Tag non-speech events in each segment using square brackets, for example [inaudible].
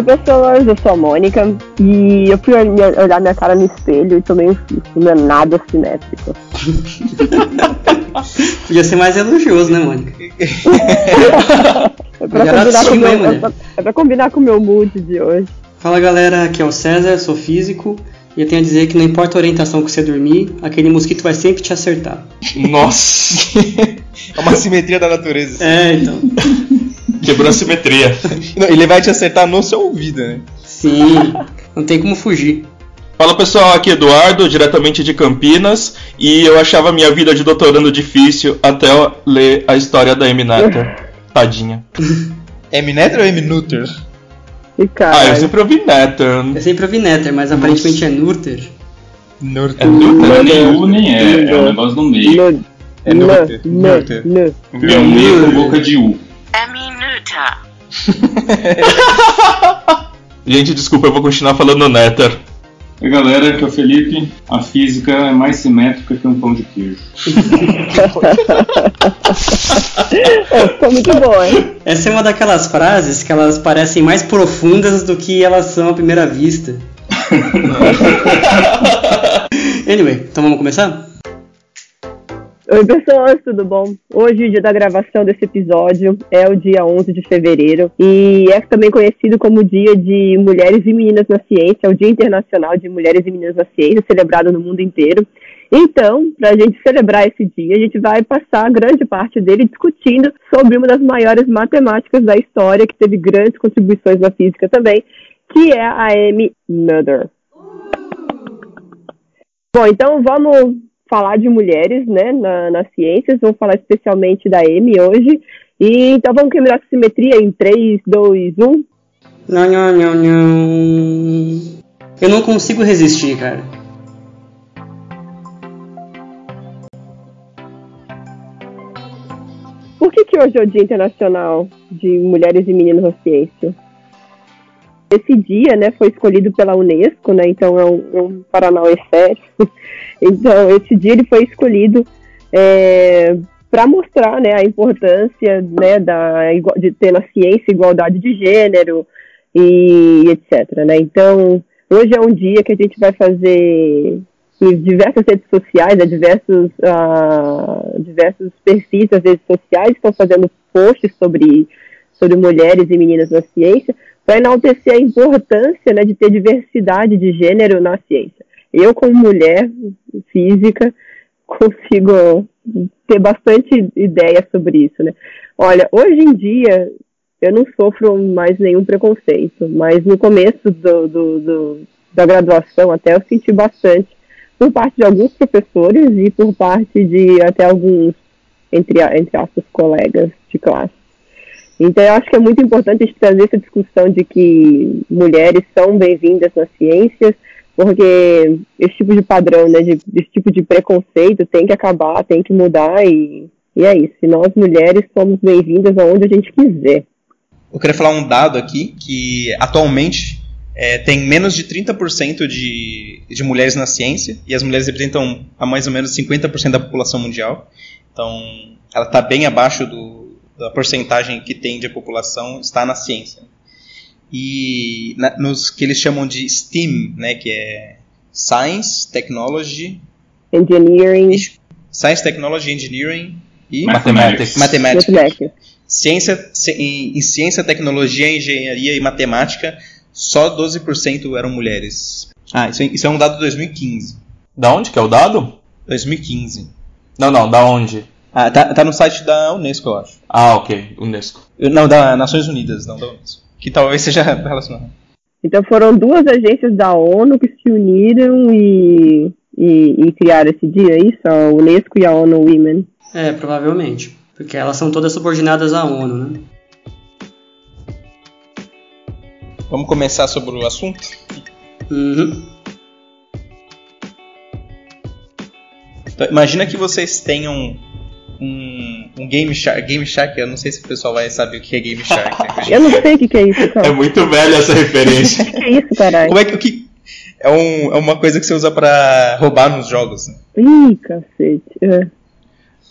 Oi pessoas, eu sou a Mônica e eu fui olhar minha cara no espelho e tomei um susto, não é nada simétrico. [laughs] Podia ser mais elogioso, né, Mônica? [laughs] é, pra combinar com meu, é, pra, é pra combinar com o meu mood de hoje. Fala galera, aqui é o César, sou físico e eu tenho a dizer que não importa a orientação que você dormir, aquele mosquito vai sempre te acertar. Nossa! [laughs] é uma simetria da natureza. É, então. Quebrou a simetria. Ele vai te acertar no seu ouvido, né? Sim, não tem como fugir. Fala pessoal, aqui é Eduardo, diretamente de Campinas, e eu achava minha vida de doutorando difícil até ler a história da M. Tadinha. M. Ou M. Nutter? Ah, eu sempre ouvi Netter. Eu sempre ouvi Netter, mas aparentemente é Nurter. Nurter. É nem U nem é, é um negócio no meio. É Nurter. Nurter. É um meio com boca de U. É minuta. [laughs] Gente, desculpa, eu vou continuar falando Nether. E galera, aqui é o Felipe. A física é mais simétrica que um pão de queijo. [laughs] é, ficou muito bom, hein? Essa é uma daquelas frases que elas parecem mais profundas do que elas são à primeira vista. [laughs] anyway, então vamos começar? Oi, pessoas, tudo bom? Hoje, o dia da gravação desse episódio é o dia 11 de fevereiro e é também conhecido como Dia de Mulheres e Meninas na Ciência, é o Dia Internacional de Mulheres e Meninas na Ciência, celebrado no mundo inteiro. Então, para a gente celebrar esse dia, a gente vai passar grande parte dele discutindo sobre uma das maiores matemáticas da história, que teve grandes contribuições na física também, que é a Amy Noether. Bom, então vamos falar de mulheres né, na, nas ciências, vou falar especialmente da M hoje. E, então vamos quebrar a simetria em 3, 2, 1. Não, não, não, não. Eu não consigo resistir, cara. Por que, que hoje é o Dia Internacional de Mulheres e Meninos na Ciência? Esse dia, né, foi escolhido pela Unesco, né, então é um, é um Paranauê. [laughs] Então, esse dia ele foi escolhido é, para mostrar né, a importância né, da, de ter na ciência igualdade de gênero e etc. Né? Então, hoje é um dia que a gente vai fazer em diversas redes sociais, né, diversos, uh, diversos perfis das redes sociais estão fazendo posts sobre, sobre mulheres e meninas na ciência, para enaltecer a importância né, de ter diversidade de gênero na ciência. Eu, como mulher física, consigo ter bastante ideia sobre isso, né? Olha, hoje em dia eu não sofro mais nenhum preconceito, mas no começo do, do, do, da graduação até eu senti bastante por parte de alguns professores e por parte de até alguns, entre, entre aspas, colegas de classe. Então, eu acho que é muito importante trazer essa discussão de que mulheres são bem-vindas nas ciências, porque esse tipo de padrão, né, de, esse tipo de preconceito tem que acabar, tem que mudar e, e é isso. E nós mulheres somos bem-vindas aonde a gente quiser. Eu queria falar um dado aqui que atualmente é, tem menos de 30% de, de mulheres na ciência e as mulheres representam a mais ou menos 50% da população mundial. Então, ela está bem abaixo do, da porcentagem que tem de população está na ciência e na, nos que eles chamam de STEAM, né, que é Science, Technology, Engineering, Science, Technology, Engineering e Mathematics. Mathematics. Mathematics. Ciência, em, em ciência, tecnologia, engenharia e matemática, só 12% eram mulheres. Ah, isso, é, isso é um dado de 2015. Da onde que é o dado? 2015. Não, não, da onde? Ah, tá, tá no site da Unesco, eu acho. Ah, ok, Unesco. Não, da Nações Unidas, não da Unesco que talvez seja [laughs] relacionado. Então foram duas agências da ONU que se uniram e, e, e criaram esse dia, é isso? A Unesco e a ONU Women. É, provavelmente. Porque elas são todas subordinadas à ONU, né? Vamos começar sobre o assunto? Uhum. Então, imagina que vocês tenham um, um Game Shark. Game Shark, eu não sei se o pessoal vai saber o que é Game Shark. Né? [laughs] eu não sei o que é isso, cara. É muito velha essa referência. [laughs] o que é isso, caralho? Como é que, que é, um, é uma coisa que você usa pra roubar nos jogos. Né? Ih, cacete. É.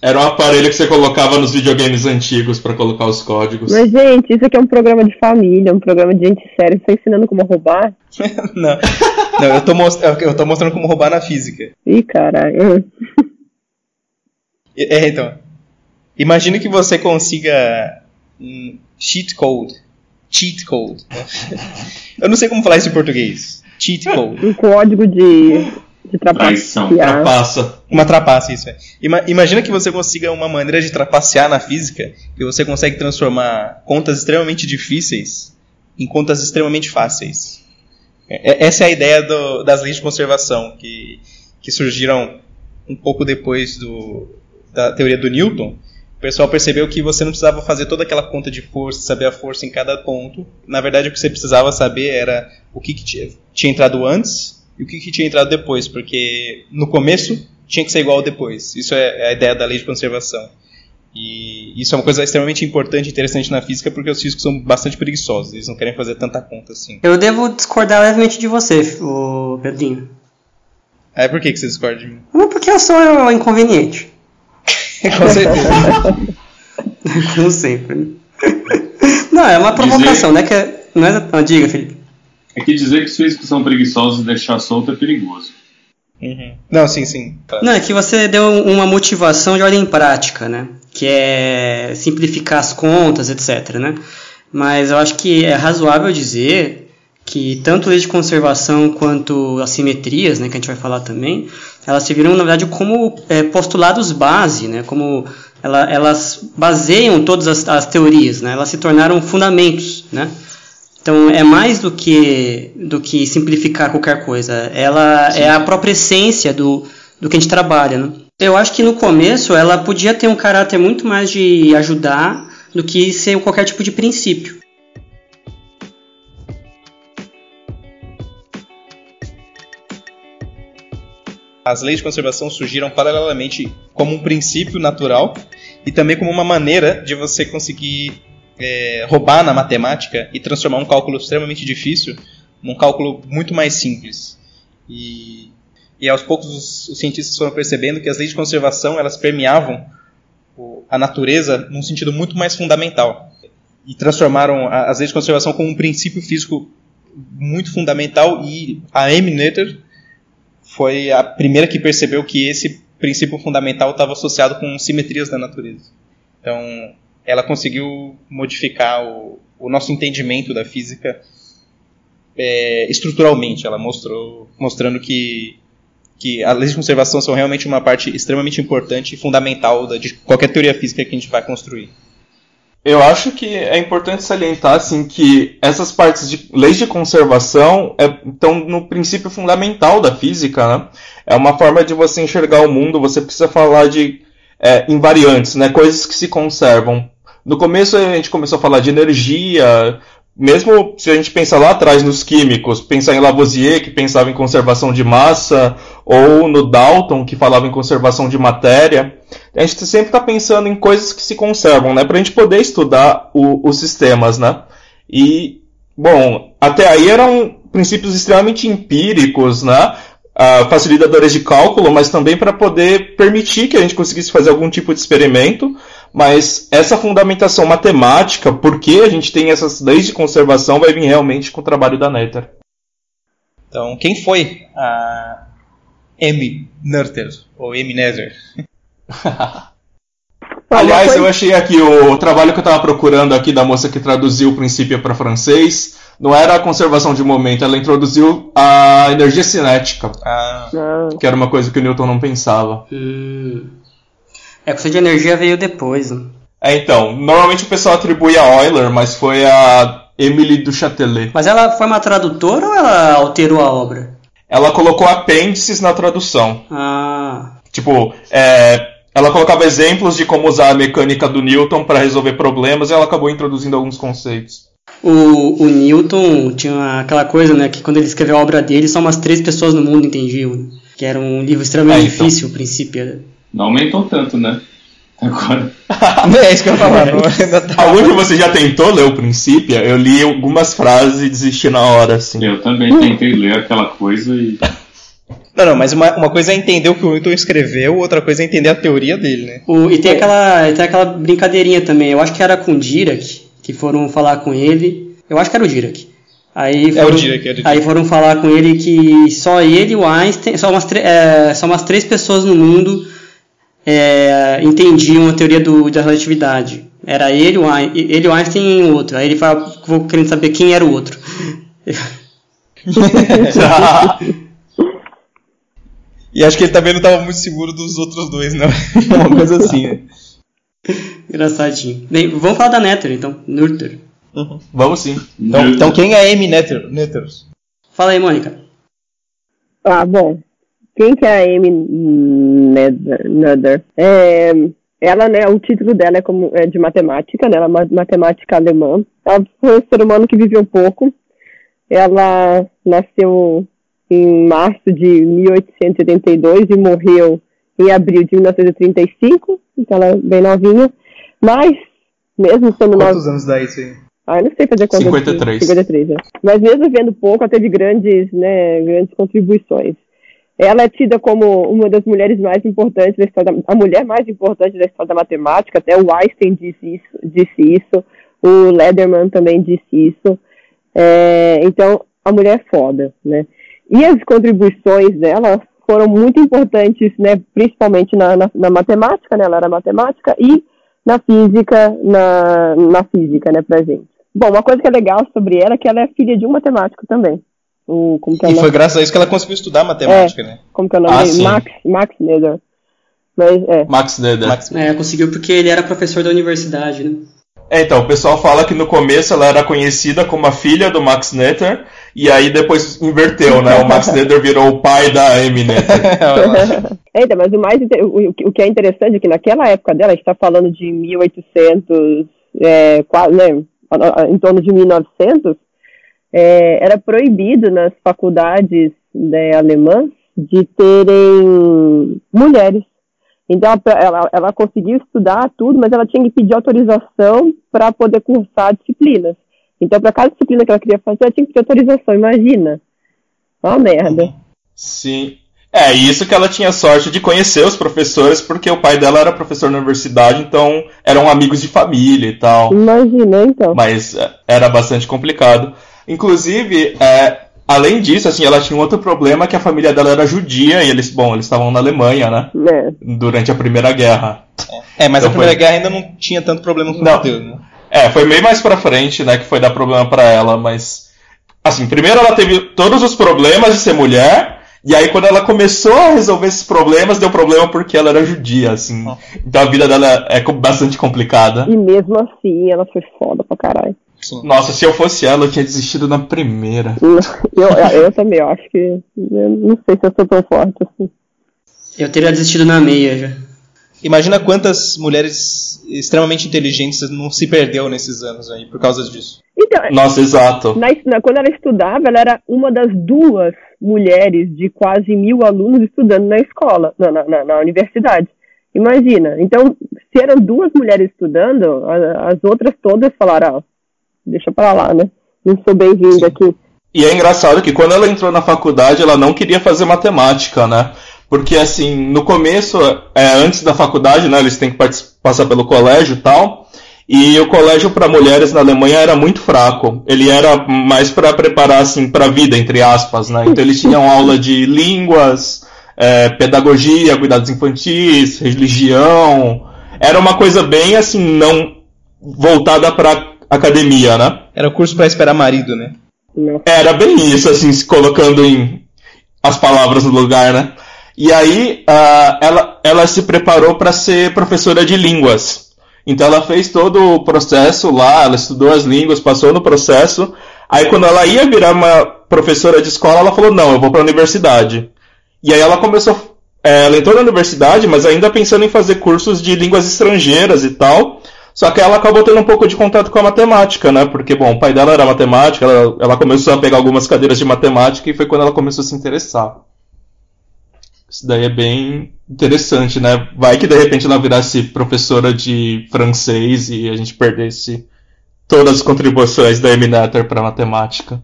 Era um aparelho que você colocava nos videogames antigos para colocar os códigos. Mas, gente, isso aqui é um programa de família, um programa de gente séria. Você tá ensinando como roubar? [laughs] não, não eu, tô eu tô mostrando como roubar na física. Ih, caralho. É, então. Imagine que você consiga um cheat code. Cheat code. [laughs] Eu não sei como falar isso em português. Cheat code. Um código de de trapacear. Trapaça. Uma trapaça, isso é. Ima imagina que você consiga uma maneira de trapacear na física que você consegue transformar contas extremamente difíceis em contas extremamente fáceis. É, essa é a ideia do, das leis de conservação que, que surgiram um pouco depois do, da teoria do Newton. O pessoal percebeu que você não precisava fazer toda aquela conta de força, saber a força em cada ponto. Na verdade, o que você precisava saber era o que, que tinha, tinha entrado antes e o que, que tinha entrado depois, porque no começo tinha que ser igual ao depois. Isso é a ideia da lei de conservação. E isso é uma coisa extremamente importante e interessante na física, porque os físicos são bastante preguiçosos, eles não querem fazer tanta conta assim. Eu devo discordar levemente de você, o Pedrinho. É por que, que você discorda de mim? Porque eu sou inconveniente. [laughs] Com certeza. Como sempre. Não, é uma provocação, Dizer... né? Que é... não é... Não, diga, Felipe. É que dizer que os físicos são preguiçosos e deixar solto é perigoso. Uhum. Não, sim, sim. Não, é que você deu uma motivação de ordem prática, né? Que é simplificar as contas, etc, né? Mas eu acho que é razoável dizer que tanto leis de conservação quanto assimetrias, né, que a gente vai falar também, elas serviram, na verdade, como é, postulados base, né? Como ela, elas baseiam todas as, as teorias, né? Elas se tornaram fundamentos, né? Então é mais do que do que simplificar qualquer coisa. Ela Sim. é a própria essência do, do que a gente trabalha. Né? Eu acho que no começo ela podia ter um caráter muito mais de ajudar do que ser qualquer tipo de princípio. As leis de conservação surgiram paralelamente como um princípio natural e também como uma maneira de você conseguir é, roubar na matemática e transformar um cálculo extremamente difícil num cálculo muito mais simples. E, e aos poucos os, os, cientistas foram percebendo que as leis de conservação elas permeavam a natureza num sentido muito mais fundamental e transformaram as leis de conservação como um princípio físico muito fundamental e a Amy Noether foi a primeira que percebeu que esse princípio fundamental estava associado com simetrias da natureza. Então, ela conseguiu modificar o, o nosso entendimento da física é, estruturalmente. Ela mostrou, mostrando que, que as leis de conservação são realmente uma parte extremamente importante e fundamental da, de qualquer teoria física que a gente vai construir. Eu acho que é importante salientar assim que essas partes de leis de conservação é, estão no princípio fundamental da física, né? É uma forma de você enxergar o mundo. Você precisa falar de é, invariantes, né? Coisas que se conservam. No começo a gente começou a falar de energia, mesmo se a gente pensar lá atrás nos químicos, pensar em Lavoisier, que pensava em conservação de massa, ou no Dalton, que falava em conservação de matéria, a gente sempre está pensando em coisas que se conservam, né? Para a gente poder estudar o, os sistemas, né? E, bom, até aí eram princípios extremamente empíricos, né? Uh, facilitadores de cálculo, mas também para poder permitir que a gente conseguisse fazer algum tipo de experimento mas essa fundamentação matemática, por que a gente tem essas leis de conservação, vai vir realmente com o trabalho da Nether. Então, quem foi a M. Noether, ou M. Nether? [laughs] Aliás, eu achei aqui o trabalho que eu estava procurando aqui da moça que traduziu o princípio para francês. Não era a conservação de momento, ela introduziu a energia cinética. Ah. Que era uma coisa que o Newton não pensava. Hum. É, que o de energia veio depois. Né? É, então. Normalmente o pessoal atribui a Euler, mas foi a Emily du Châtelet. Mas ela foi uma tradutora ou ela alterou a obra? Ela colocou apêndices na tradução. Ah. Tipo, é, ela colocava exemplos de como usar a mecânica do Newton para resolver problemas e ela acabou introduzindo alguns conceitos. O, o Newton tinha aquela coisa, né, que quando ele escreveu a obra dele, só umas três pessoas no mundo entendiam. Né? Que era um livro extremamente é, então. difícil, o princípio. Não aumentou tanto, né? Agora. [laughs] é isso que eu ia falar. Tá Algum que você já tentou ler o princípio? Eu li algumas frases e desisti na hora, assim. Eu também tentei ler aquela coisa e. [laughs] Não, não, mas uma, uma coisa é entender o que o Newton escreveu, outra coisa é entender a teoria dele, né? O, e tem aquela, tem aquela brincadeirinha também, eu acho que era com o Dirac, que foram falar com ele. Eu acho que era o Dirac. Aí É o foram, Dirac, era o Dirac. aí foram falar com ele que só ele e o Einstein, só umas, é, só umas três pessoas no mundo é, entendiam a teoria do, da relatividade. Era ele, o Ein- ele, o Einstein e um outro. Aí ele fala, vou querendo saber quem era o outro. [laughs] E acho que ele também não estava muito seguro dos outros dois, não. [laughs] uma coisa assim, né? Engraçadinho. Bem, vamos falar da Nether então, Nurter. Vamos sim. Então, então quem é a Amy Nether? Fala aí, Mônica. Ah, bom. Quem que é a Amy Nether? É, ela, né, o título dela é, como, é de matemática, né, ela é uma matemática alemã. Ela foi um ser humano que viveu pouco. Ela nasceu em março de 1882 e morreu em abril de 1935, então ela é bem novinha. Mas, mesmo sendo nova... Quantos anos dá isso aí? Ah, eu não sei fazer conta. 53. 53, é. Mas mesmo vendo pouco, ela teve grandes, né, grandes contribuições. Ela é tida como uma das mulheres mais importantes da história, a mulher mais importante da história da matemática, até o Einstein disse isso, disse isso o Lederman também disse isso. É, então, a mulher é foda, né? E as contribuições dela foram muito importantes, né, principalmente na, na, na matemática, né, ela era matemática, e na física, na, na física, né, pra gente. Bom, uma coisa que é legal sobre ela é que ela é filha de um matemático também. O, como que é o E foi graças a isso que ela conseguiu estudar matemática, né? Como que é o nome Ah, sim. Max, Max Nether. Mas, é. Max Nether. Max- É, conseguiu porque ele era professor da universidade, né? É, então, o pessoal fala que no começo ela era conhecida como a filha do Max Nether, e aí depois inverteu, né? O Max Nether virou o pai da Amy Nether. É, então, mas o mais o, o que é interessante é que naquela época dela, a gente está falando de 1800, é, quase, né, em torno de 1900, é, era proibido nas faculdades né, alemãs de terem mulheres. Então ela, ela, ela conseguiu estudar tudo, mas ela tinha que pedir autorização para poder cursar disciplinas. Então, para cada disciplina que ela queria fazer, ela tinha que ter autorização, imagina. Uma merda. Sim. É, isso que ela tinha sorte de conhecer os professores, porque o pai dela era professor na universidade, então eram amigos de família e tal. Imagina, então. Mas é, era bastante complicado. Inclusive, é, além disso, assim, ela tinha um outro problema que a família dela era judia e eles, bom, eles estavam na Alemanha, né? É. Durante a Primeira Guerra. É, mas a Então Primeira foi- Guerra ainda não tinha tanto problema com Não. o judeu, né? É, foi meio mais pra frente, né, que foi dar problema pra ela, mas assim, primeiro ela teve todos os problemas de ser mulher, e aí quando ela começou a resolver esses problemas, deu problema porque ela era judia, assim. Então a vida dela é bastante complicada. E mesmo assim, ela foi foda pra caralho. Sim. Nossa, se eu fosse ela, eu tinha desistido na primeira. Eu, eu também, eu acho que. Eu não sei se eu sou tão forte assim. Eu teria desistido na meia já. Imagina quantas mulheres extremamente inteligentes não se perdeu nesses anos aí por causa disso. Então, Nossa, exato. na, na- quando ela estudava, ela era uma das duas mulheres de quase mil alunos estudando na escola, na, na, na- na universidade. Imagina. Então, se eram duas mulheres estudando, a- as outras todas falaram, ah, deixa pra lá, né? Não sou bem-vinda aqui. E é engraçado que quando ela entrou na faculdade, ela não queria fazer matemática, né? Porque, assim, no começo, é, antes da faculdade, né, eles têm que passar pelo colégio e tal. E o colégio para mulheres na Alemanha era muito fraco. Ele era mais para preparar, assim, para a vida, entre aspas, né? Então eles tinham [laughs] aula de línguas, é, pedagogia, cuidados infantis, religião. Era uma coisa bem, assim, não voltada para academia, né? Era o curso pra esperar marido, né? Era bem isso, assim, se colocando em as palavras no lugar, né? E aí ah, ela, ela se preparou para ser professora de línguas. Então ela fez todo o processo lá, ela estudou as línguas, passou no processo. Aí quando ela ia virar uma professora de escola, ela falou: "Não, eu vou para a universidade". E aí ela começou, é, ela entrou na universidade, mas ainda pensando em fazer cursos de línguas estrangeiras e tal. Só que ela acabou tendo um pouco de contato com a matemática, né? Porque, bom, o pai dela era matemática, ela, ela começou a pegar algumas cadeiras de matemática e foi quando ela começou a se interessar. Isso daí é bem interessante, né? Vai que de repente ela virasse professora de francês e a gente perdesse todas as contribuições da Eminator para matemática.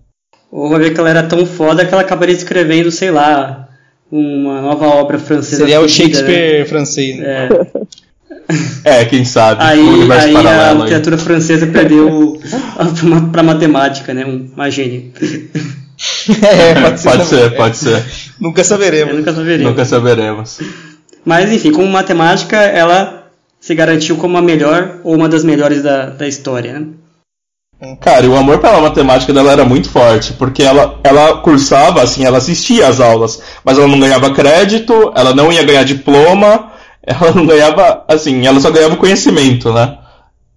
Ou vai ver que ela era tão foda que ela acabaria escrevendo, sei lá, uma nova obra francesa. Seria o né? Shakespeare francês, né? É. [laughs] [laughs] É, quem sabe? Aí, um aí a aí. literatura francesa perdeu para matemática, né? Um- Uma gênia. [laughs] É, [laughs] pode ser. Pode ser, pode ser. Nunca saberemos. nunca saberia. Nunca saberemos. Mas enfim, como matemática, ela se garantiu como a melhor ou uma das melhores da, da história, né? Cara, e o amor pela matemática dela era muito forte, porque ela, ela cursava, assim, ela assistia às aulas, mas ela não ganhava crédito, ela não ia ganhar diploma, ela não ganhava, assim, ela só ganhava conhecimento, né?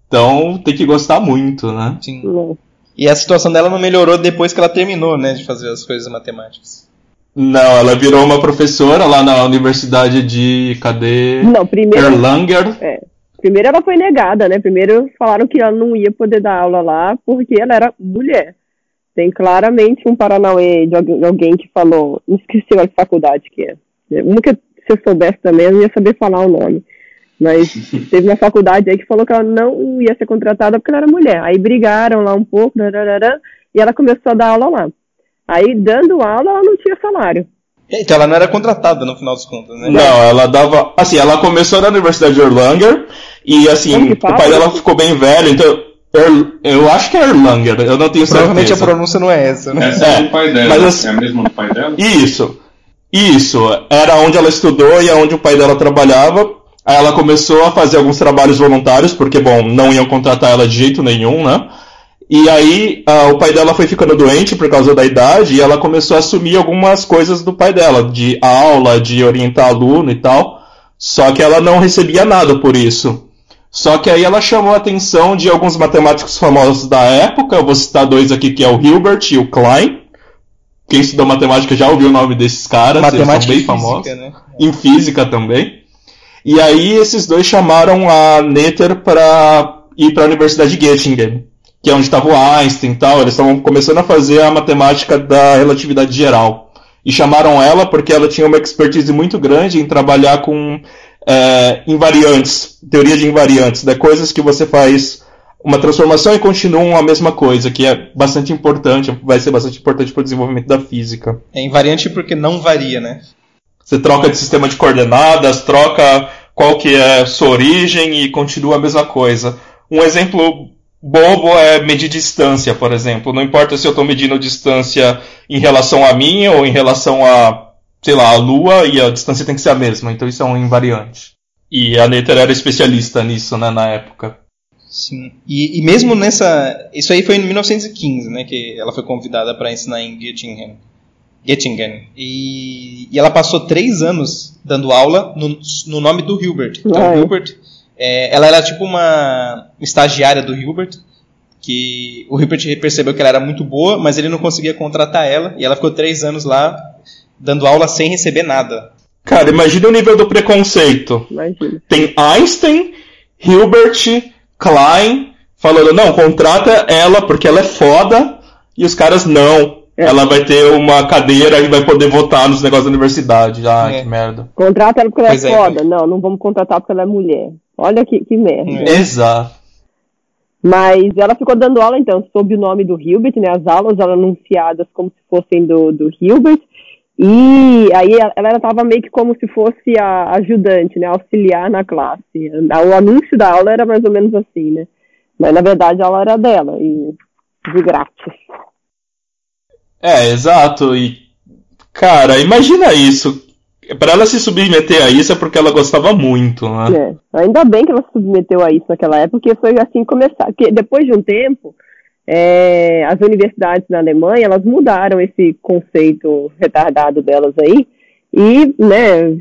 Então tem que gostar muito, né? Sim. E a situação dela não melhorou depois que ela terminou, né, de fazer as coisas matemáticas. Não, ela virou uma professora lá na Universidade de. Cadê? Não, primeiro, Erlanger. primeiro ela foi negada, né? Primeiro falaram que ela não ia poder dar aula lá porque ela era mulher. Tem claramente um paranauê de alguém, de alguém que falou, não esqueci a faculdade que é. Uma que se eu soubesse também, eu não ia saber falar o nome. Mas [laughs] teve uma faculdade aí que falou que ela não ia ser contratada porque ela era mulher. Aí brigaram lá um pouco, dararara, e ela começou a dar aula lá. Aí, dando aula, ela não tinha salário. Então ela não era contratada no final dos contos, né? Não, ela dava. Assim, ela começou na Universidade de Erlanger e assim, o pai dela ficou bem velho, então. Er- eu acho que é Erlanger, eu não tenho Provavelmente a certeza. pronúncia não é essa, né? Essa é, É, do pai dela. mas assim- É a mesma do pai dela? Isso. Isso. Era onde ela estudou e onde o pai dela trabalhava. Aí ela começou a fazer alguns trabalhos voluntários, porque, bom, não iam contratar ela de jeito nenhum, né? E aí ah, o pai dela foi ficando doente por causa da idade e ela começou a assumir algumas coisas do pai dela, de aula, de orientar aluno e tal. Só que ela não recebia nada por isso. Só que aí ela chamou a atenção de alguns matemáticos famosos da época. Eu vou citar dois aqui, que é o Hilbert e o Klein. Quem estudou matemática já ouviu o nome desses caras, Matemática eles são bem famosos. física, né? Em física também. E aí esses dois chamaram a Nether para ir para a Universidade de Göttingen, que é onde estava o Einstein e tal. Eles estavam começando a fazer a matemática da relatividade geral. E chamaram ela porque ela tinha uma expertise muito grande em trabalhar com é, invariantes, teoria de invariantes, né? coisas que você faz uma transformação e continuam a mesma coisa, que é bastante importante, vai ser bastante importante para o desenvolvimento da física. É invariante porque não varia, né? Você troca de sistema de coordenadas, troca qual que é a sua origem e continua a mesma coisa. Um exemplo bobo é medir distância, por exemplo. Não importa se eu estou medindo distância em relação a mim ou em relação a, sei lá, a Lua, e a distância tem que ser a mesma. Então isso é um invariante. E a Nether era especialista nisso, né, na época. Sim. E, e mesmo nessa. Isso aí foi em 1915, né? Que ela foi convidada para ensinar em Göttingen. Göttingen. E, e ela passou três anos dando aula no, no nome do Hilbert. Então, Ah, é? Hilbert. é, ela era tipo uma estagiária do Hilbert. Que o Hilbert percebeu que ela era muito boa, mas ele não conseguia contratar ela. E ela ficou três anos lá dando aula sem receber nada. Cara, imagina o nível do preconceito. Imagina. tem Einstein, Hilbert, Klein, falando, não, contrata ela porque ela é foda, e os caras, não. É. Ela vai ter uma cadeira e vai poder votar nos negócios da universidade. Ah, É. que merda. Contrata ela porque ela Pois é é, foda. Não, não vamos contratar porque ela é mulher. Olha que, que merda. É. Exato. Mas ela ficou dando aula, então, sob o nome do Hilbert, né? As aulas eram anunciadas como se fossem do, do Hilbert. E aí ela- estava meio que como se fosse a ajudante, né? Auxiliar na classe. O anúncio da aula era mais ou menos assim, né? Mas na verdade a aula era dela, e de grátis. É, exato. E, cara, imagina isso. Pra ela se submeter a isso é porque ela gostava muito, né? É. Ainda bem que ela se submeteu a isso naquela época, porque foi assim começar. Porque depois de um tempo, é, as universidades na Alemanha elas mudaram esse conceito retardado delas aí e, né,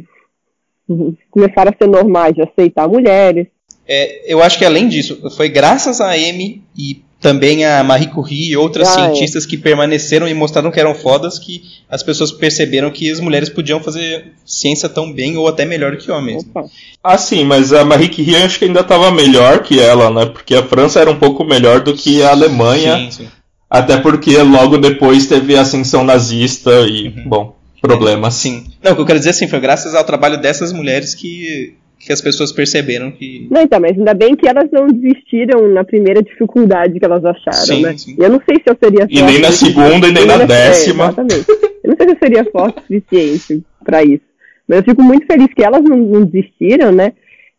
começaram a ser normais de aceitar mulheres. É, eu acho que além disso, foi graças a Amy e também a Marie Curie e outras Ah, é. cientistas que permaneceram e mostraram que eram fodas que as pessoas perceberam que as mulheres podiam fazer ciência tão bem ou até melhor que homens. Ah, sim, mas a Marie Curie acho que ainda estava melhor que ela, né? Porque a França era um pouco melhor do que a Alemanha. Sim, sim. Até porque logo depois teve a ascensão nazista e, bom, problemas. Sim. Não, o que eu quero dizer assim, foi graças ao trabalho dessas mulheres que, que as pessoas perceberam que. Não, então, mas ainda bem que elas não desistiram na primeira dificuldade que elas acharam, Sim, né? sim. E eu não sei se eu seria E nem na forte- segunda e nem na é, décima. exatamente. Eu não sei se eu seria forte o suficiente para isso. Mas eu fico muito feliz que elas não, não desistiram, né?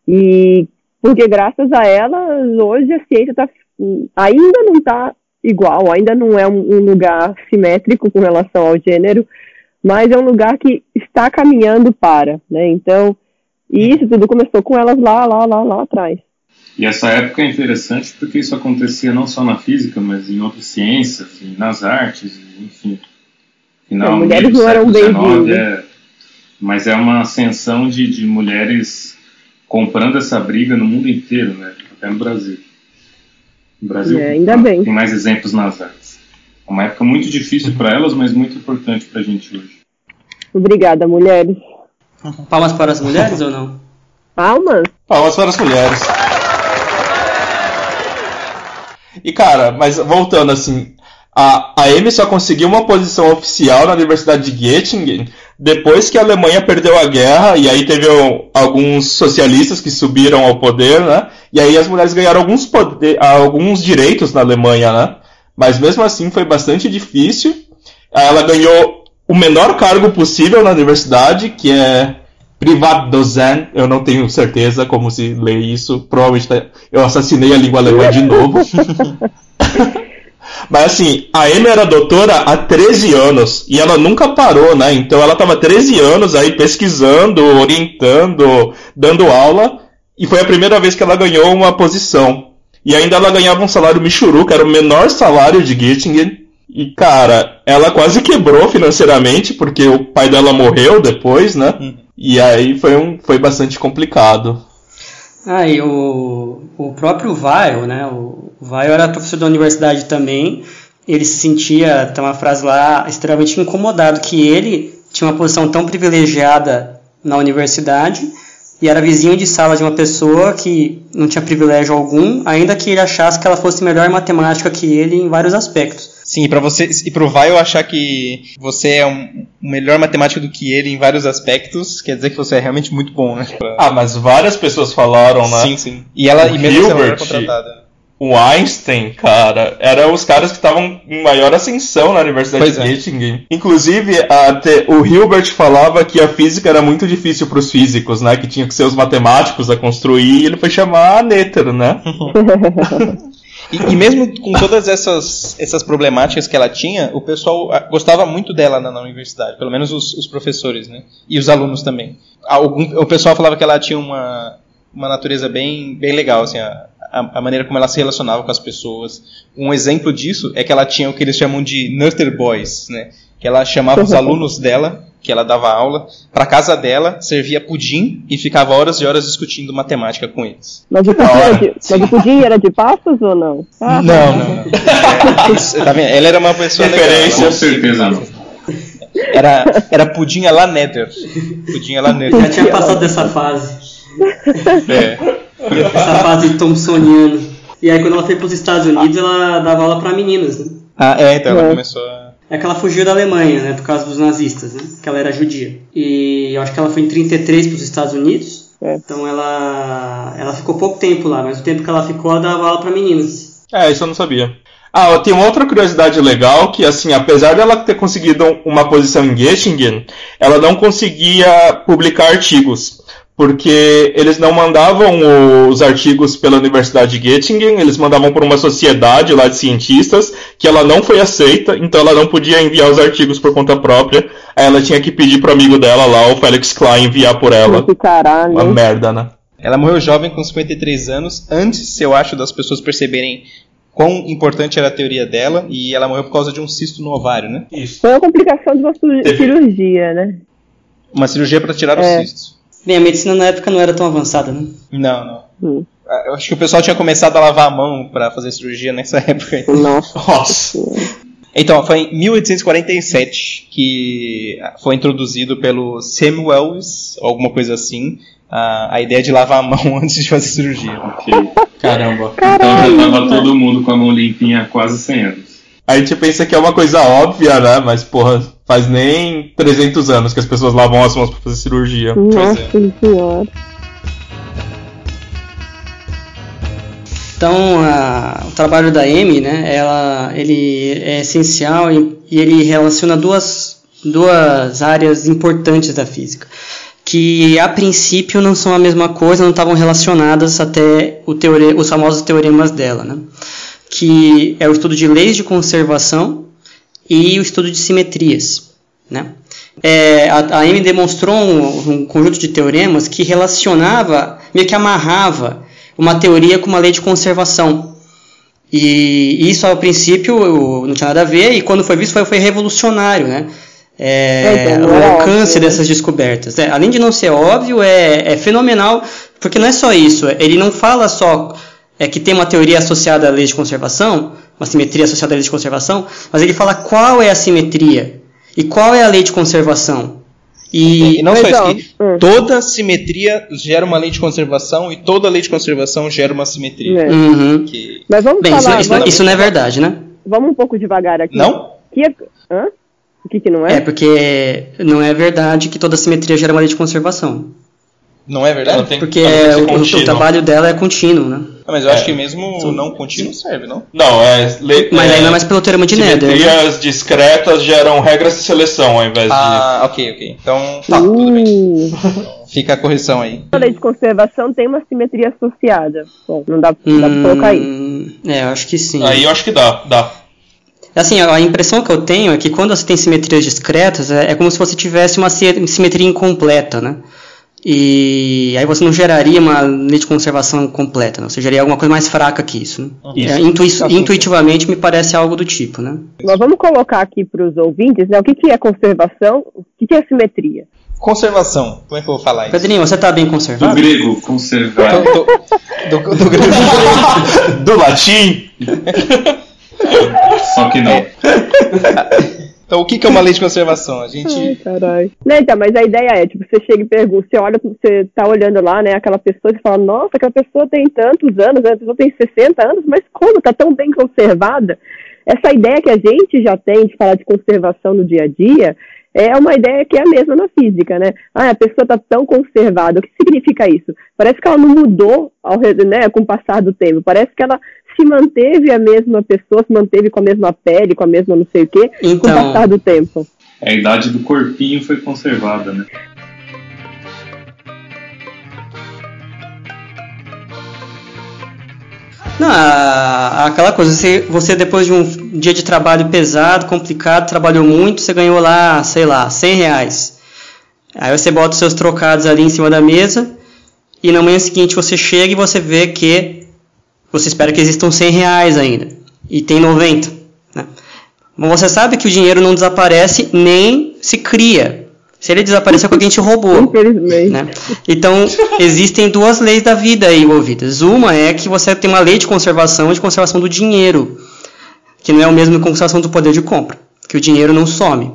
E porque graças a elas, hoje a ciência tá, ainda não está igual, ainda não é um, um lugar simétrico com relação ao gênero, mas é um lugar que está caminhando para, né? Então, isso tudo começou com elas lá, lá, lá, lá atrás. E essa época é interessante porque isso acontecia não só na física, mas em outras ciências, nas artes, enfim. Final, é, mulheres não eram bem-vindas. É, mas é uma ascensão de, de mulheres comprando essa briga no mundo inteiro, né? Até no Brasil. No Brasil é, ainda bem. tem mais exemplos nas artes. É uma época muito difícil para elas, mas muito importante para a gente hoje. Obrigada, mulheres. Palmas para as mulheres ou não? Palmas? Palmas para as mulheres. E cara, mas voltando assim, a, a Amy só conseguiu uma posição oficial na Universidade de Göttingen depois que a Alemanha perdeu a guerra, e aí teve alguns socialistas que subiram ao poder, né? E aí as mulheres ganharam alguns, poder, alguns direitos na Alemanha, né? Mas mesmo assim foi bastante difícil. Ela ganhou o menor cargo possível na universidade, que é Privatdozent, eu não tenho certeza como se lê isso. Provavelmente tá, eu assassinei a língua alemã de novo. [laughs] Mas assim, a Amy era doutora há 13 anos e ela nunca parou, né? Então ela estava 13 anos aí pesquisando, orientando, dando aula e foi a primeira vez que ela ganhou uma posição. E ainda ela ganhava um salário Michuru, que era o menor salário de Göttingen. E cara, ela quase quebrou financeiramente porque o pai dela morreu depois, né? Uhum. E aí foi, um, foi bastante complicado. Ah, e o, o próprio Vaio, né? O, o Vaio era professor da universidade também. Ele se sentia, tem uma frase lá, extremamente incomodado que ele tinha uma posição tão privilegiada na universidade e era vizinho de sala de uma pessoa que não tinha privilégio algum, ainda que ele achasse que ela fosse melhor em matemática que ele em vários aspectos. Sim, e para você e pro Vai eu achar que você é um melhor matemático do que ele em vários aspectos, quer dizer que você é realmente muito bom, né? Pra... Ah, mas várias pessoas falaram, né? Sim, sim. E ela o e mesmo Hilbert, contratada. O Einstein, cara, eram os caras que estavam em maior ascensão na Universidade pois de é. Göttingen. Inclusive, até, o Hilbert falava que a física era muito difícil para os físicos, né? Que tinha que ser os matemáticos a construir, e ele foi chamar a Nether, né? [laughs] E, e, mesmo com todas essas, essas problemáticas que ela tinha, o pessoal ah, gostava muito dela na, na universidade, pelo menos os, os, professores, né? E os alunos também. Algum, o pessoal falava que ela tinha uma, uma natureza bem, bem legal, assim, a, a, a, maneira como ela se relacionava com as pessoas. Um exemplo disso é que ela tinha o que eles chamam de Nutter Boys, né? Que ela chamava os [laughs] alunos dela que ela dava aula, para casa dela, servia pudim e ficava horas e horas discutindo matemática com eles. Mas o pudim, era de, mas o pudim era de passos ou não? Ah, não, não, não. tá vendo? Ela era uma pessoa Referência, legal. Com certeza não. Era, era pudim lá Nether. Pudim lá Nether. Já tinha passado dessa fase. É. Essa fase thompsoniana. E aí quando ela foi para os Estados Unidos, ela dava aula para meninas, né? Ah, é, então ela é. começou a é que ela fugiu da Alemanha, né, por causa dos nazistas, né, que ela era judia. E eu acho que ela foi em 33 para os Estados Unidos. É. Então ela ela ficou pouco tempo lá, mas o tempo que ela ficou ela dava aula para meninas. É, isso eu não sabia. Ah, tem uma outra curiosidade legal que, assim, apesar dela ter conseguido uma posição em Göttingen, ela não conseguia publicar artigos porque eles não mandavam os artigos pela Universidade de Göttingen, eles mandavam por uma sociedade lá de cientistas, que ela não foi aceita, então ela não podia enviar os artigos por conta própria, aí ela tinha que pedir pro amigo dela lá, o Felix Klein, enviar por ela. Que caralho. Uma merda, né? Ela morreu jovem com 53 anos, antes, eu acho, das pessoas perceberem quão importante era a teoria dela, e ela morreu por causa de um cisto no ovário, né? Isso. Foi uma complicação de uma cirurgia, né? Uma cirurgia para tirar é. os cistos. Bem, a medicina na época não era tão avançada, né? Não, não. Hum. Eu acho que o pessoal tinha começado a lavar a mão para fazer cirurgia nessa [laughs] época. Nossa. Nossa. Então, foi em 1847 que foi introduzido pelo Samuels, alguma coisa assim, a, a ideia de lavar a mão [laughs] antes de fazer cirurgia. Okay. Caramba. Caramba. Então já tava todo mundo com a mão limpinha há quase 100 anos. A gente pensa que é uma coisa óbvia, né? Mas, porra, faz nem 300 anos que as pessoas lavam as mãos pra fazer cirurgia. Nossa é. senhora. Então, a, o trabalho da Amy, né, ela, ele é essencial e, e ele relaciona duas duas áreas importantes da física, que a princípio não são a mesma coisa, não estavam relacionadas até o teore os famosos teoremas dela, né? que é o estudo de leis de conservação e o estudo de simetrias. Né? É, a, a Amy demonstrou um, um, conjunto de teoremas que relacionava, meio que amarrava uma teoria com uma lei de conservação. E isso, ao princípio, não tinha nada a ver, e quando foi visto, foi, foi revolucionário, né? É, então, o é alcance óbvio, dessas né? descobertas. É, além de não ser óbvio, é, é, fenomenal, porque não é só isso, ele não fala só é, que tem uma teoria associada à lei de conservação, uma simetria associada à lei de conservação, mas ele fala qual é a simetria e qual é a lei de conservação. E, e não só isso, que hum. toda simetria gera uma lei de conservação e toda lei de conservação gera uma simetria. É. Uhum. Que... Mas vamos Bem, falar, isso, vamos... isso, não é verdade, né? Vamos um pouco devagar aqui. Não? Que... Hã? O que, que não é? É porque não é verdade que toda simetria gera uma lei de conservação. Não é verdade? Tem, porque o, o, trabalho dela é contínuo, né? Ah, mas eu é. acho que mesmo sim. não contínuo serve, não? Não, é. Le, mas é, ainda mais pelo teorema de Nether. Simetrias né? discretas geram regras de seleção ao invés ah, de. Ah, ok, ok. Então, tá, uh. tudo bem. Então, [laughs] fica a correção aí. A lei de conservação tem uma simetria associada. Bom, não dá, não dá pra colocar isso. Hum, é, eu acho que sim. Aí eu acho que dá, dá. Assim, a impressão que eu tenho é que quando você tem simetrias discretas, é, é como se você tivesse uma simetria incompleta, né? E aí você não geraria uma lei de conservação completa, né? você geraria alguma coisa mais fraca que isso. Né? Isso. É, intui intuitivamente me parece algo do tipo. Né? Nós vamos colocar aqui para os ouvintes né, o que, que é conservação, o que, que é simetria. Conservação, como é que eu vou falar isso? Pedrinho, você está bem conservado? Do grego, conservar. Do, do, do, do grego. [laughs] do latim. [laughs] Só que não. Então, o que, que é uma lei de conservação? A [laughs] gente. Ai, caralho. Não, então, mas a ideia é, tipo, você chega e pergunta, você olha, você tá olhando lá, né, aquela pessoa e fala, nossa, aquela pessoa tem tantos anos, a pessoa tem 60 anos, mas como? Tá tão bem conservada? Essa ideia que a gente já tem de falar de conservação no dia a dia é uma ideia que é a mesma na física, né? Ah, a pessoa está tão conservada. O que significa isso? Parece que ela não mudou ao, né, com o passar do tempo. Parece que ela se manteve a mesma pessoa, se manteve com a mesma pele, com a mesma não sei o quê, então, com o então, passar do tempo. A idade do corpinho foi conservada, né? Não, aquela coisa, você, você depois de um dia de trabalho pesado, complicado, trabalhou muito, você ganhou lá, sei lá, 100 reais. Aí você bota os seus trocados ali em cima da mesa e na manhã seguinte você chega e você vê que você espera que existam 100 reais ainda e tem 90. Né? Mas você sabe que o dinheiro não desaparece nem se cria. Se ele desaparecer, alguém te roubou. [laughs] Infelizmente. Né? Então, existem duas leis da vida aí envolvidas. Uma é que você tem uma lei de conservação e de conservação do dinheiro, que não é o mesmo que conservação do poder de compra, que o dinheiro não some.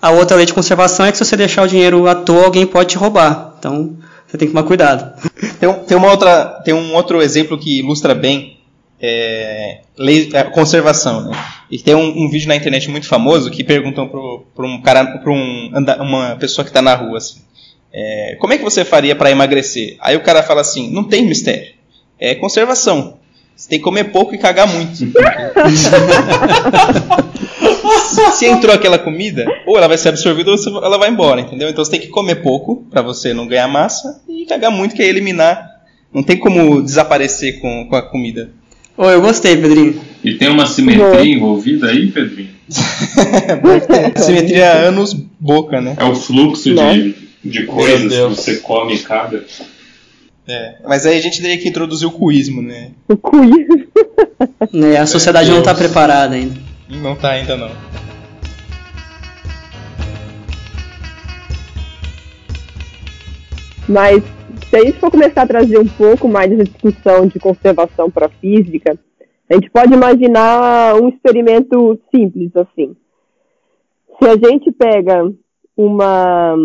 A outra lei de conservação é que se você deixar o dinheiro à toa, alguém pode te roubar. Então, você tem que tomar cuidado. [laughs] Tem, tem, uma outra, tem um outro exemplo que ilustra bem é, lei, é, conservação. Né? E tem um, um, vídeo na internet muito famoso que perguntam para um cara, para um, uma pessoa que está na rua assim, é, como é que você faria para emagrecer? Aí o cara fala assim, não tem mistério, é conservação. Você tem que comer pouco e cagar muito. [laughs] se entrou aquela comida, ou ela vai ser absorvida ou ela vai embora, entendeu? Então você tem que comer pouco para você não ganhar massa e cagar muito, que é eliminar. Não tem como desaparecer com, com a comida. Oh, eu gostei, Pedrinho. E tem uma simetria envolvida aí, Pedrinho? [laughs] simetria anos-boca, né? É o fluxo de, de coisas que você come e caga. É, mas aí a gente teria que introduzir o cuísmo, né? O cuísmo. [laughs] É, a sociedade não está preparada ainda. Não está ainda não. Mas se a gente for começar a trazer um pouco mais essa discussão de conservação para a física, a gente pode imaginar um experimento simples assim. Se a gente pega uma,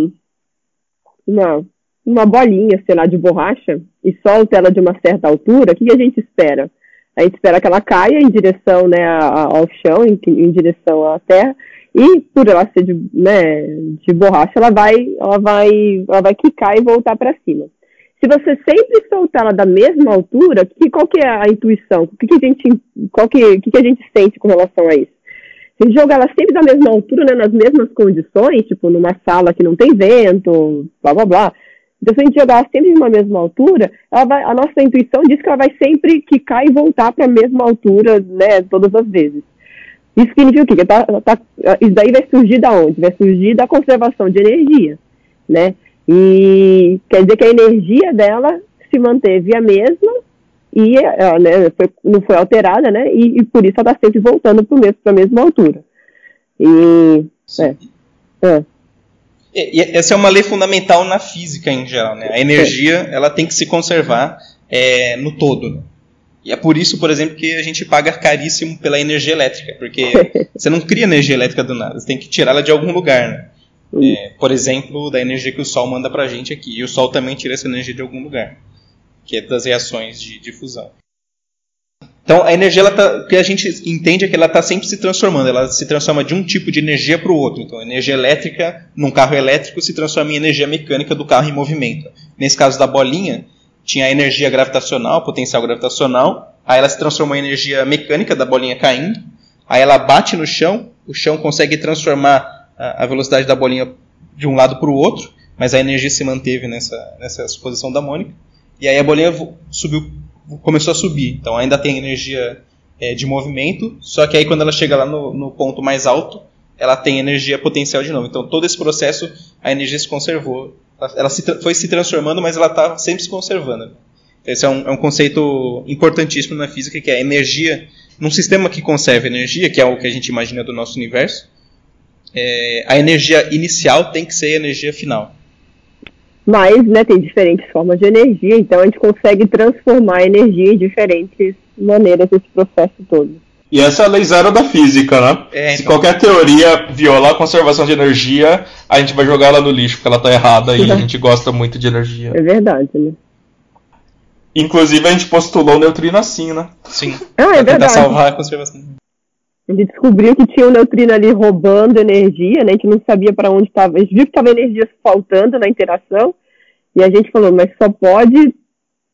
uma, uma bolinha, sei lá, de borracha e solta ela de uma certa altura, o que a gente espera? A gente espera que ela caia em direção né, ao chão, em, em direção à terra, e por ela ser de, né, de borracha, ela vai, ela vai, ela vai quicar e voltar para cima. Se você sempre soltar ela da mesma altura, que, qual que é a intuição? O que, que a gente, qual que, que, que a gente sente com relação a isso? se jogar ela sempre da mesma altura, né, nas mesmas condições, tipo numa sala que não tem vento, blá blá blá. Então, se a gente jogar sempre numa mesma altura, vai, a nossa intuição diz que ela vai sempre quicar e voltar para a mesma altura, né, todas as vezes. Isso significa o quê? Que tá, tá, isso daí vai surgir da onde? Vai surgir da conservação de energia, né? E quer dizer que a energia dela se manteve a mesma e né, foi, não foi alterada, né? E, e por isso ela está sempre voltando para a mesma altura. E, é, é. Essa é uma lei fundamental na física em geral, né? A energia é. ela tem que se conservar é, no todo. Né? E é por isso, por exemplo, que a gente paga caríssimo pela energia elétrica, porque [laughs] você não cria energia elétrica do nada, você tem que tirá-la de algum lugar, né? É, por exemplo, da energia que o Sol manda pra gente aqui. E o Sol também tira essa energia de algum lugar que é das reações de, de fusão. Então, a energia, ela tá, que a gente entende é que ela está sempre se transformando. Ela se transforma de um tipo de energia para o outro. Então, a energia elétrica num carro elétrico se transforma em energia mecânica do carro em movimento. Nesse caso da bolinha, tinha a energia gravitacional, potencial gravitacional. Aí ela se transformou em energia mecânica da bolinha caindo. Aí ela bate no chão. O chão consegue transformar a, a velocidade da bolinha de um lado para o outro. Mas a energia se manteve nessa, nessa suposição da Mônica. E aí a bolinha subiu, começou a subir. Então ainda tem energia é, de movimento, só que aí quando ela chega lá no, no, ponto mais alto, ela tem energia potencial de novo. Então todo esse processo, a energia se conservou. Ela, ela se, foi se transformando, mas ela está sempre se conservando. Esse é um, é um, conceito importantíssimo na física, que é a energia, num sistema que conserva energia, que é o que a gente imagina do nosso universo, é, a energia inicial tem que ser a energia final. Mas, né, tem diferentes formas de energia, então a gente consegue transformar a energia em diferentes maneiras esse processo todo. E essa é a lei zero da física, né? É, Se então... qualquer teoria violar a conservação de energia, a gente vai jogar ela no lixo, porque ela tá errada e a gente gosta muito de energia. É verdade, né? Inclusive a gente postulou o neutrino assim, né? Sim. Ah, é verdade. salvar a conservação. A gente descobriu que tinha um neutrino ali roubando energia, né? A gente não sabia para onde estava. A gente viu que estava energia faltando na interação. E a gente falou, mas só pode.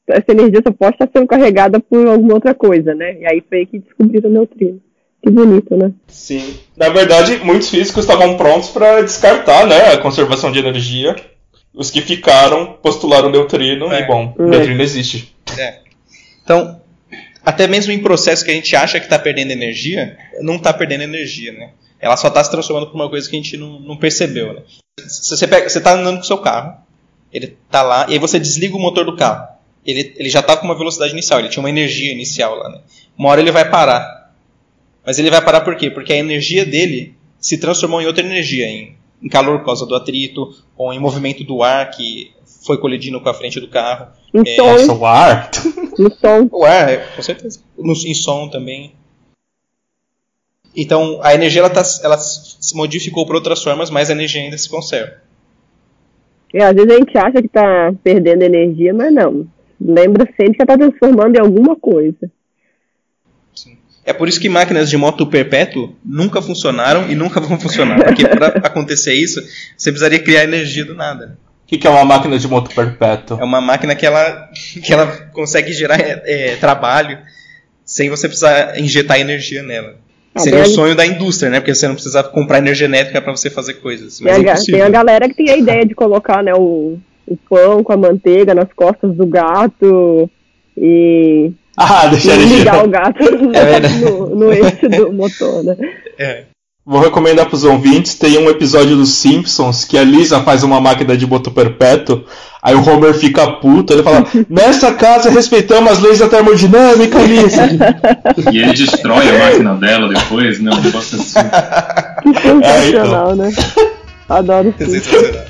Essa energia só pode estar sendo carregada por alguma outra coisa, né? E aí foi que descobriram o neutrino. Que bonito, né? Sim. Na verdade, muitos físicos estavam prontos para descartar né, a conservação de energia. Os que ficaram postularam o neutrino é. e, bom, o é. neutrino existe. É. Então, até mesmo em processo que a gente acha que está perdendo energia, não está perdendo energia, né? Ela só está se transformando por uma coisa que a gente não, não percebeu, né? Você está andando com o seu carro, ele está lá, e aí você desliga o motor do carro. Ele, ele já está com uma velocidade inicial, ele tinha uma energia inicial lá, né? Uma hora ele vai parar. Mas ele vai parar por quê? Porque a energia dele se transformou em outra energia, em, em calor por causa do atrito, ou em movimento do ar que foi colidindo com a frente do carro. Em é, som. Nossa, o ar? [laughs] No som. O ar, é, com certeza. No, em som também. Então, a energia ela, tá, ela se modificou por outras formas, mas a energia ainda se conserva. É, às vezes a gente acha que está perdendo energia, mas não. Lembra sempre que está transformando em alguma coisa. Sim. É por isso que máquinas de moto perpétuo nunca funcionaram e nunca vão funcionar. Porque para [laughs] acontecer isso, você precisaria criar energia do nada. O que, que, é uma máquina de moto perpétuo? É uma máquina que ela, que ela consegue gerar é, trabalho sem você precisar injetar energia nela. Ah, Seria o sonho da indústria, né? Porque você não precisa comprar energia elétrica para você fazer coisas. Mas tem, é a, tem a galera que tem a ideia de colocar né, o, o pão com a manteiga nas costas do gato e ah, deixa ligar o gato é [laughs] no, no, eixo do motor, né? É. Vou recomendar para os ouvintes, tem um episódio dos Simpsons que a Lisa faz uma máquina de boto perpétuo, aí o Homer fica puto, ele fala, [laughs] nessa casa respeitamos as leis da termodinâmica, Lisa. [laughs] E ele destrói a máquina dela depois, né? Um negócio assim. Que sensacional, é, então. né? Adoro isso. Sensacional.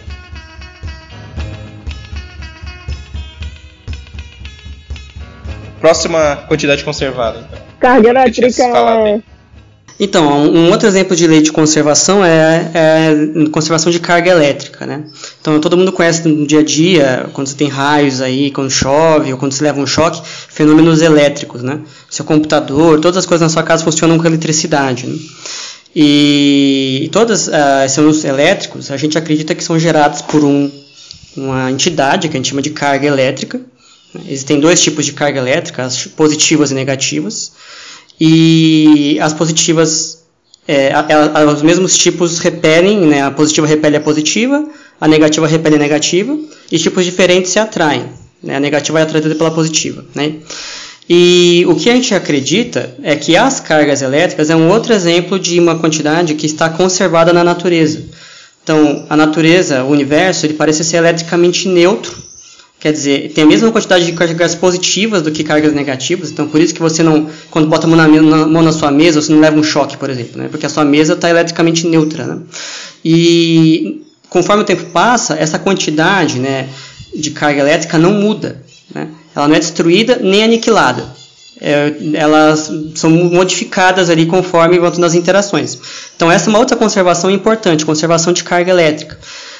Próxima quantidade conservada, então. Carga elétrica é então, um outro exemplo de lei de conservação é, é conservação de carga elétrica, né? Então, todo mundo conhece no dia a dia, quando você tem raios aí, quando chove, ou quando se leva um choque, fenômenos elétricos, né? Seu computador, todas as coisas na sua casa funcionam com eletricidade, né? E todos uh, esses fenômenos elétricos, a gente acredita que são gerados por um, uma entidade que a gente chama de carga elétrica. Existem dois tipos de carga elétrica, as positivas e negativas. E as positivas é, a, a, os mesmos tipos repelem, né, a positiva repele a positiva, a negativa repele a negativa, e tipos diferentes se atraem. Né, a negativa é atraída pela positiva. Né? E o que a gente acredita é que as cargas elétricas é um outro exemplo de uma quantidade que está conservada na natureza. Então, a natureza, o universo, ele parece ser eletricamente neutro, quer dizer, tem a mesma quantidade de cargas positivas do que cargas negativas, então por isso que você não, quando bota a mão na, na, mão na sua mesa, você não leva um choque, por exemplo, né? porque a sua mesa está eletricamente neutra. Né? E conforme o tempo passa, essa quantidade né, de carga elétrica não muda. Né? Ela não é destruída nem aniquilada. É, elas são modificadas ali conforme vão nas interações. Então essa é uma outra conservação importante, conservação de carga elétrica.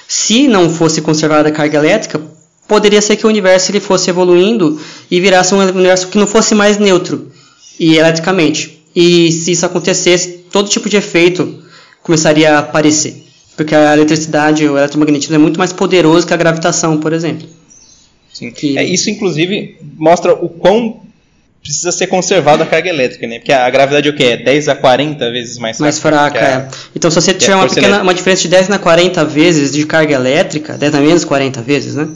Se não fosse conservada a carga elétrica, poderia ser que o universo ele fosse evoluindo e virasse um universo que não fosse mais neutro e eletricamente. E se isso acontecesse, todo tipo de efeito começaria a aparecer. Porque a eletricidade, o eletromagnetismo é muito mais poderoso que a gravitação, por exemplo. Sim. Que... É, isso, inclusive, mostra o quão precisa ser conservada a carga elétrica, né? Porque a gravidade é o quê? É 10 a 40 vezes mais fraca. Mais fraca, a, é. Então, se você tiver uma, pequena, uma diferença de 10 a 40 vezes de carga elétrica, 10 a menos 40 vezes, né?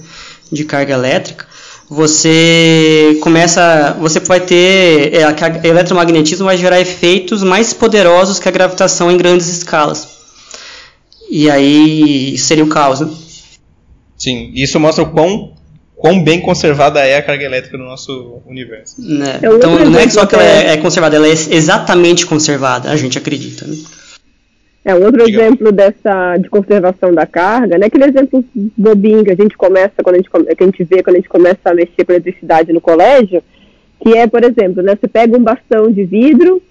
De carga elétrica, você começa, você vai ter, é, a, eletromagnetismo vai gerar efeitos mais poderosos que a gravitação em grandes escalas. E aí seria o caos, né? Sim, isso mostra o quão quão bem conservada é a carga elétrica no nosso universo. Né? Então não é só que ela é, é, conservada, ela é exatamente conservada, a gente acredita. Né? É outro Diga. exemplo dessa de conservação da carga, né? Aquele exemplo bobinho que a gente começa quando a gente que a gente vê quando a gente começa a mexer com eletricidade no colégio, que é, por exemplo, né? Você pega um bastão de vidro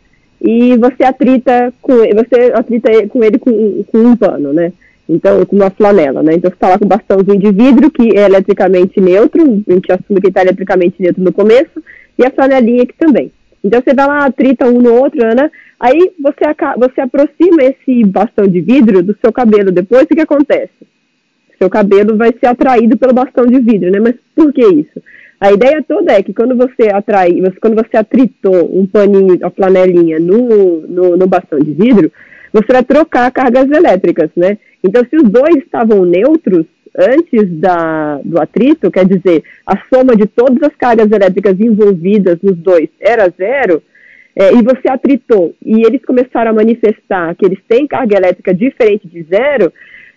e você atrita com você atrita com ele com, com um pano, né? Então, com uma flanela, né? Então, você está lá com um bastãozinho de vidro, que é eletricamente neutro, a gente assume que está eletricamente neutro no começo, e a flanelinha aqui também. Então, você vai lá, atrita um no outro, né? Aí, você, você aproxima esse bastão de vidro do seu cabelo. Depois, o que acontece? Seu cabelo vai ser atraído pelo bastão de vidro, né? Mas por que isso? A ideia toda é que quando você atrai, quando você atritou um paninho, a flanelinha no, no, no bastão de vidro, você vai trocar cargas elétricas, né? Então, se os dois estavam neutros antes da, do atrito, quer dizer, a soma de todas as cargas elétricas envolvidas nos dois era zero, é, e você atritou e eles começaram a manifestar que eles têm carga elétrica diferente de zero,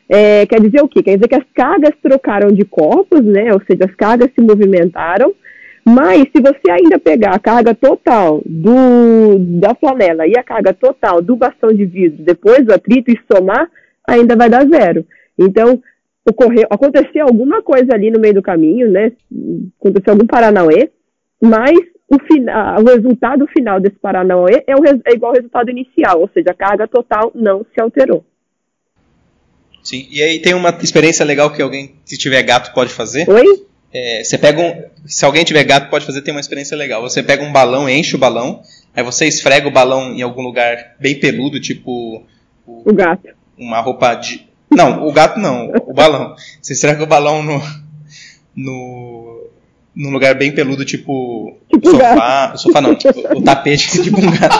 é, quer dizer o quê? Quer dizer que as cargas trocaram de corpos, né? Ou seja, as cargas se movimentaram, mas se você ainda pegar a carga total do, da flanela e a carga total do bastão de vidro depois do atrito e somar, ainda vai dar zero. Então, ocorreu, aconteceu alguma coisa ali no meio do caminho, né? Aconteceu algum Paranauê, mas o, o resultado final desse Paranauê é, o, é igual ao resultado inicial, ou seja, a carga total não se alterou. Sim, e aí tem uma experiência legal que alguém, se tiver gato, pode fazer. Oi? É, você pega um, se alguém tiver gato, pode fazer, tem uma experiência legal. Você pega um balão, enche o balão, aí você esfrega o balão em algum lugar bem peludo, tipo. O, o gato. Uma roupa de. Não, o gato não, o balão. Você esfrega o balão no. no num lugar bem peludo, tipo. tipo sofá. Gato. [laughs] Sofá não, o, o tapete, tipo um gato.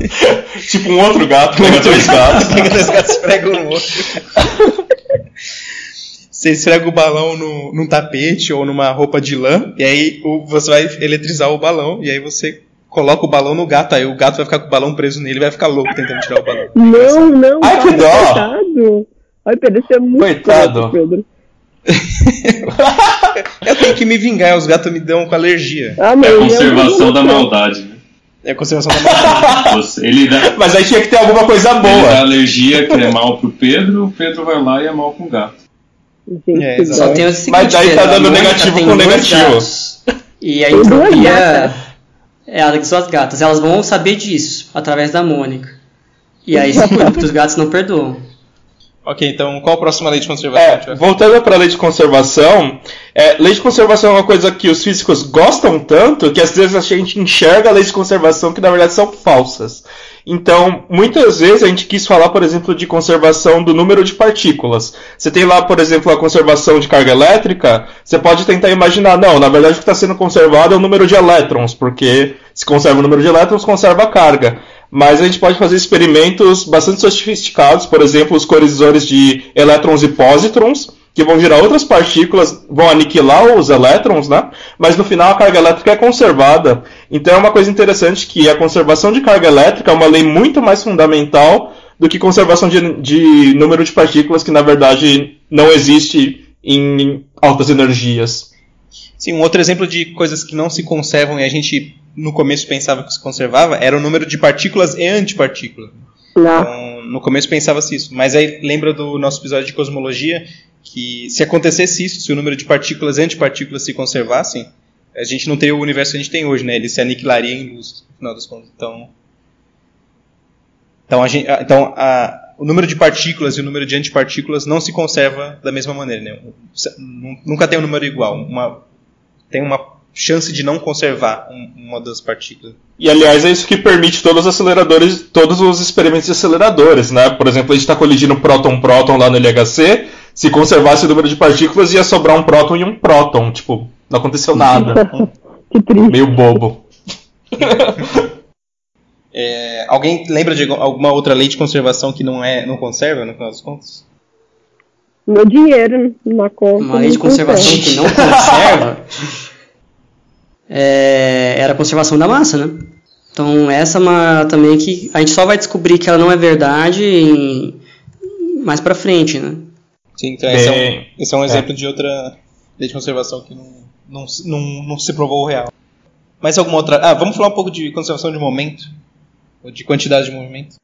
[laughs] tipo um outro gato, pega dois gatos. pega dois gatos, esfrega um outro. você esfrega o balão no, num tapete ou numa roupa de lã, e aí o, você vai eletrizar o balão, e aí você coloca o balão no gato, aí o gato vai ficar com o balão preso nele e vai ficar louco tentando tirar o balão. Não, não. Ai, que dó! Coitado. Ai, Pedro, isso é muito Coitado. Pedro. [laughs] eu tenho que me vingar, os gatos me dão com alergia. Ah, é a conservação da maldade, né? É a conservação da maldade. [laughs] Ele dá, Mas aí tinha que ter alguma coisa boa. Ele dá alergia que é mal pro Pedro, o Pedro vai lá e é mal com o gato. É, Só tem o seguinte, Mas daí tá dando negativo com negativo. E a entropia. É, são as gatas. Elas vão saber disso através da Mônica. E aí [laughs] os gatos não perdoam. Ok, então qual a próxima lei de conservação? É, voltando para a lei de conservação, é, lei de conservação é uma coisa que os físicos gostam tanto que às vezes a gente enxerga leis de conservação que na verdade são falsas. Então, muitas vezes a gente quis falar, por exemplo, de conservação do número de partículas. Você tem lá, por exemplo, a conservação de carga elétrica, você pode tentar imaginar, não, na verdade o que está sendo conservado é o número de elétrons, porque se conserva o número de elétrons, conserva a carga. Mas a gente pode fazer experimentos bastante sofisticados, por exemplo, os colisores de elétrons e pósitrons, que vão gerar outras partículas, vão aniquilar os elétrons, né? Mas no final a carga elétrica é conservada. Então é uma coisa interessante que a conservação de carga elétrica é uma lei muito mais fundamental do que conservação de, de número de partículas, que na verdade não existe em altas energias. Sim, um outro exemplo de coisas que não se conservam e a gente no começo pensava que se conservava era o número de partículas e antipartículas. Então, no começo pensava-se isso. Mas aí lembra do nosso episódio de cosmologia que se acontecesse isso, se o número de partículas e antipartículas se conservassem, a gente não teria o universo que a gente tem hoje, né? Ele se aniquilaria em luz, no final das contas. Então, então, a gente, então a, o número de partículas e o número de antipartículas não se conserva da mesma maneira, né? Nunca tem um número igual. Uma, tem uma chance de não conservar uma das partículas. E aliás é isso que permite todos os aceleradores, todos os experimentos de aceleradores, né? Por exemplo, a gente está colidindo próton-próton lá no LHC, se conservasse o número de partículas ia sobrar um próton e um próton, tipo, não aconteceu nada. que triste. Meio bobo. [laughs] é, alguém lembra de alguma outra lei de conservação que não é, não conserva no final das contas? Meu dinheiro na conta. Uma lei de conservação que não conserva. [laughs] é, era a conservação da massa, né? Então essa é uma também que a gente só vai descobrir que ela não é verdade em, mais para frente, né? Sim, então esse, é um, esse é um exemplo é. de outra lei de conservação que não, não, não, não se provou real. Mais alguma outra? Ah, vamos falar um pouco de conservação de momento ou de quantidade de movimento.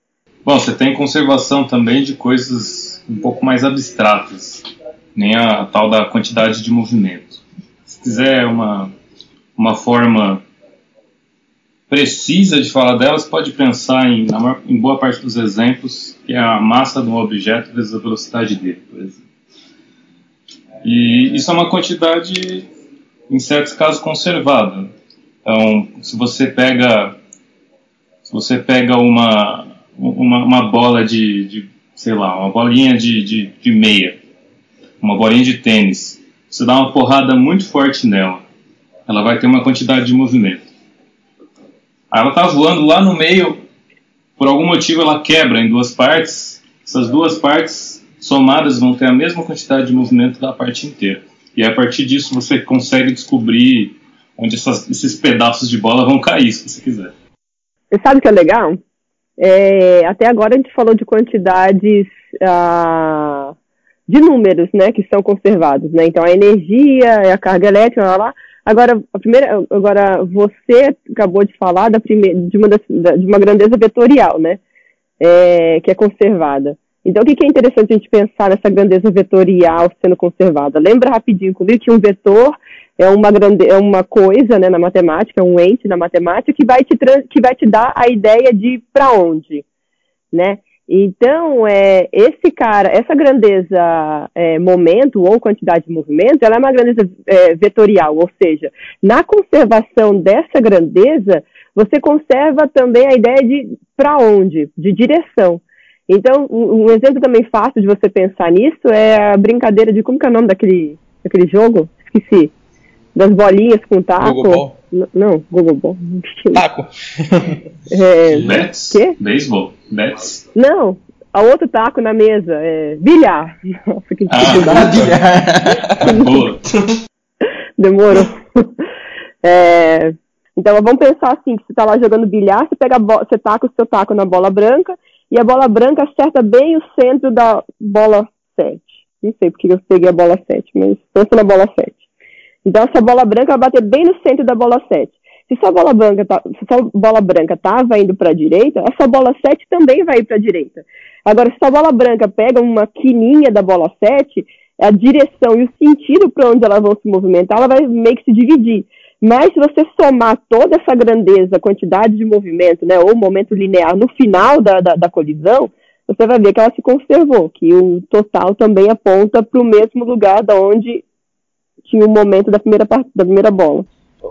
Bom, você tem conservação também de coisas um pouco mais abstratas, nem a tal da quantidade de movimento. Se quiser uma uma forma precisa de falar delas, pode pensar em, em boa parte dos exemplos, que é a massa de um objeto vezes a velocidade dele, por exemplo. E isso é uma quantidade, em certos casos, conservada. Então, se você pega, se você pega uma, uma, uma bola de, de, sei lá, uma bolinha de, de, de meia, uma bolinha de tênis, você dá uma porrada muito forte nela, ela vai ter uma quantidade de movimento. Aí ela está voando lá no meio, por algum motivo ela quebra em duas partes. Essas duas partes somadas vão ter a mesma quantidade de movimento da parte inteira. E a partir disso você consegue descobrir onde essas, esses pedaços de bola vão cair, se você quiser. Você sabe o que é legal? É, até agora a gente falou de quantidades ah, de números, né, que são conservados, né? Então a energia, a carga elétrica, lá, lá Agora, a primeira, agora você acabou de falar da primeira, de, uma, de uma grandeza vetorial, né? É, que é conservada. Então, o que, é interessante a gente pensar nessa grandeza vetorial sendo conservada? Lembra rapidinho comigo que um vetor é uma, grande, é uma coisa né, na matemática, um ente na matemática, que vai te, que vai te dar a ideia de para onde, né? Então, é, esse cara, essa grandeza é, momento ou quantidade de movimento, ela é uma grandeza é, vetorial, ou seja, na conservação dessa grandeza, você conserva também a ideia de para onde, de direção. Então, um, exemplo também fácil de você pensar nisso é a brincadeira de como que é o nome daquele, daquele jogo? Esqueci. Das bolinhas com taco. Ball. Não, Google Ball. Taco. [laughs] é, Bets? Quê? Beisebol. Bets? Não, a outro taco na mesa. É, bilhar. [laughs] Nossa, que ah, [laughs] bilhar. Boa. Demorou. É, então vamos pensar assim, que você está lá jogando bilhar, você pega você taca o seu taco na bola branca e a bola branca acerta bem o centro da bola 7. Não sei porque eu peguei a bola 7, mas pensa na bola 7. Então essa bola branca vai bater bem no centro da bola 7. Se sua bola branca tá, se sua bola branca estava indo para a direita, a sua bola 7 também vai ir para a direita. Agora, se sua bola branca pega uma quininha da bola 7, a direção e o sentido para onde elas vão se movimentar, ela vai meio que se dividir. Mas se você somar toda essa grandeza, quantidade de movimento, né, ou momento linear no final da, da, da colisão, você vai ver que ela se conservou, que o total também aponta para o mesmo lugar da onde tinha o momento da primeira, da primeira bola.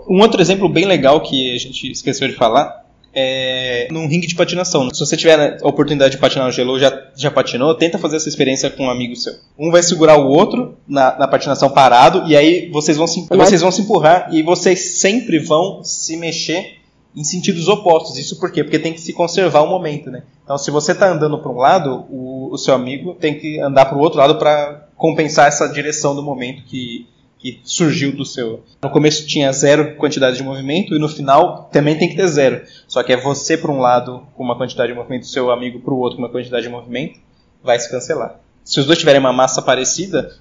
Um outro exemplo bem legal que a gente esqueceu de falar é num ringue de patinação. Se você tiver a oportunidade de patinar no gelo ou já, já patinou, tenta fazer essa experiência com um amigo seu. Um vai segurar o outro na, na patinação parado e aí vocês vão, se, vocês vão se empurrar e vocês sempre vão se mexer em sentidos opostos. Isso por quê? Porque tem que se conservar o momento, né? Então, se você está andando para um lado, o, o, seu amigo tem que andar para o outro lado para compensar essa direção do momento que, que surgiu do seu. No começo tinha zero quantidade de movimento e no final também tem que ter zero. Só que é você para um lado com uma quantidade de movimento, seu amigo para o outro com uma quantidade de movimento, vai se cancelar. Se os dois tiverem uma massa parecida,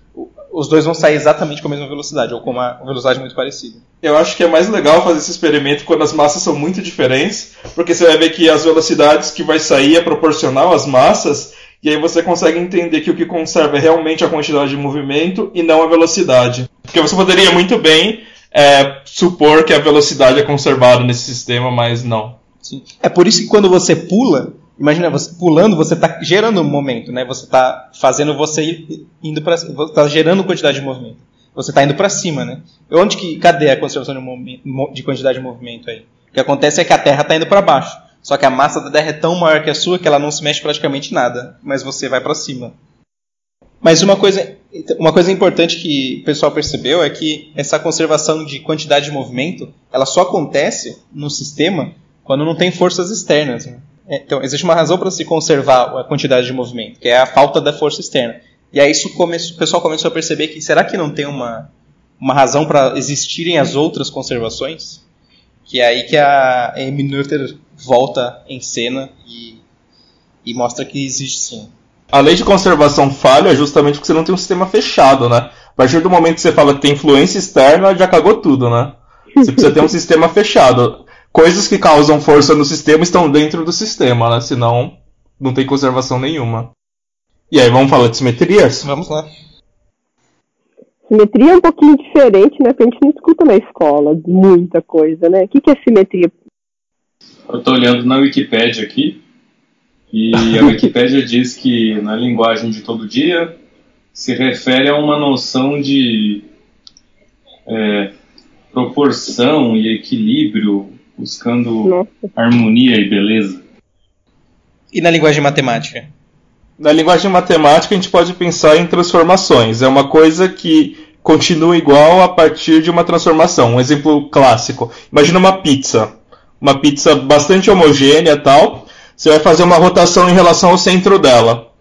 os dois vão sair exatamente com a mesma velocidade, ou com uma velocidade muito parecida. Eu acho que é mais legal fazer esse experimento quando as massas são muito diferentes, porque você vai ver que as velocidades que vai sair é proporcional às massas, e aí você consegue entender que o que conserva é realmente a quantidade de movimento e não a velocidade. Porque você poderia muito bem é, supor que a velocidade é conservada nesse sistema, mas não. Sim. É por isso que quando você pula, Imagina, você pulando, você está gerando um momento, né? Você está fazendo você indo para está gerando quantidade de movimento. Você está indo para cima, né? Onde que cadê a conservação de, de, quantidade de movimento aí? O que acontece é que a Terra está indo para baixo. Só que a massa da Terra é tão maior que a sua que ela não se mexe praticamente nada, mas você vai para cima. Mas uma coisa, uma coisa importante que o pessoal percebeu é que essa conservação de quantidade de movimento, ela só acontece no sistema quando não tem forças externas. Né? É, então, existe uma razão para se conservar a quantidade de movimento, que é a falta da força externa. E aí isso come, o pessoal começou a perceber que será que não tem uma, uma razão para existirem as outras conservações? Que é aí que a Amy Noether volta em cena e, e mostra que existe sim. A lei de conservação falha justamente porque você não tem um sistema fechado, né? A partir do momento que você fala que tem influência externa, já cagou tudo, né? Você precisa ter um [laughs] sistema fechado coisas que causam força no sistema estão dentro do sistema, né? Senão não tem conservação nenhuma. E aí, vamos falar de simetrias? Vamos lá. Simetria é um pouquinho diferente, né? Porque a gente não escuta na escola muita coisa, né? O que, que é simetria? Eu estou olhando na Wikipédia aqui, e [laughs] a Wikipédia diz que na linguagem de todo dia se refere a uma noção de é, proporção e equilíbrio buscando Nossa. harmonia e beleza. E na linguagem matemática? Na linguagem matemática a gente pode pensar em transformações. É uma coisa que continua igual a partir de uma transformação. Um exemplo clássico. Imagina uma pizza. Uma pizza bastante homogênea tal. Você vai fazer uma rotação em relação ao centro dela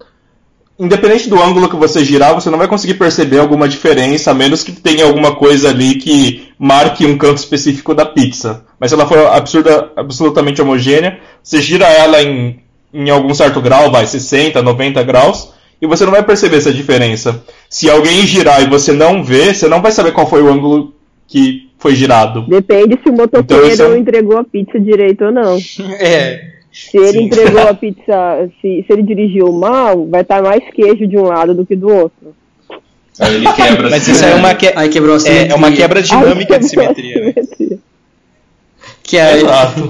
independente do ângulo que você girar, você não vai conseguir perceber alguma diferença, a menos que tenha alguma coisa ali que marque um canto específico da pizza. Mas se ela for absurda, absolutamente homogênea, você gira ela em, em algum certo grau, vai 60, 90 graus, e você não vai perceber essa diferença. Se alguém girar e você não vê, você não vai saber qual foi o ângulo que foi girado. Depende se o motoqueiro então, é... entregou a pizza direito ou não. [laughs] é. Se ele Sim. entregou a [laughs] pizza, se, se ele dirigiu mal, vai estar mais queijo de um lado do que do outro. Aí ele quebra. Mas isso é uma, que... Aí quebrou é, é uma quebra dinâmica de simetria. Né? Que é,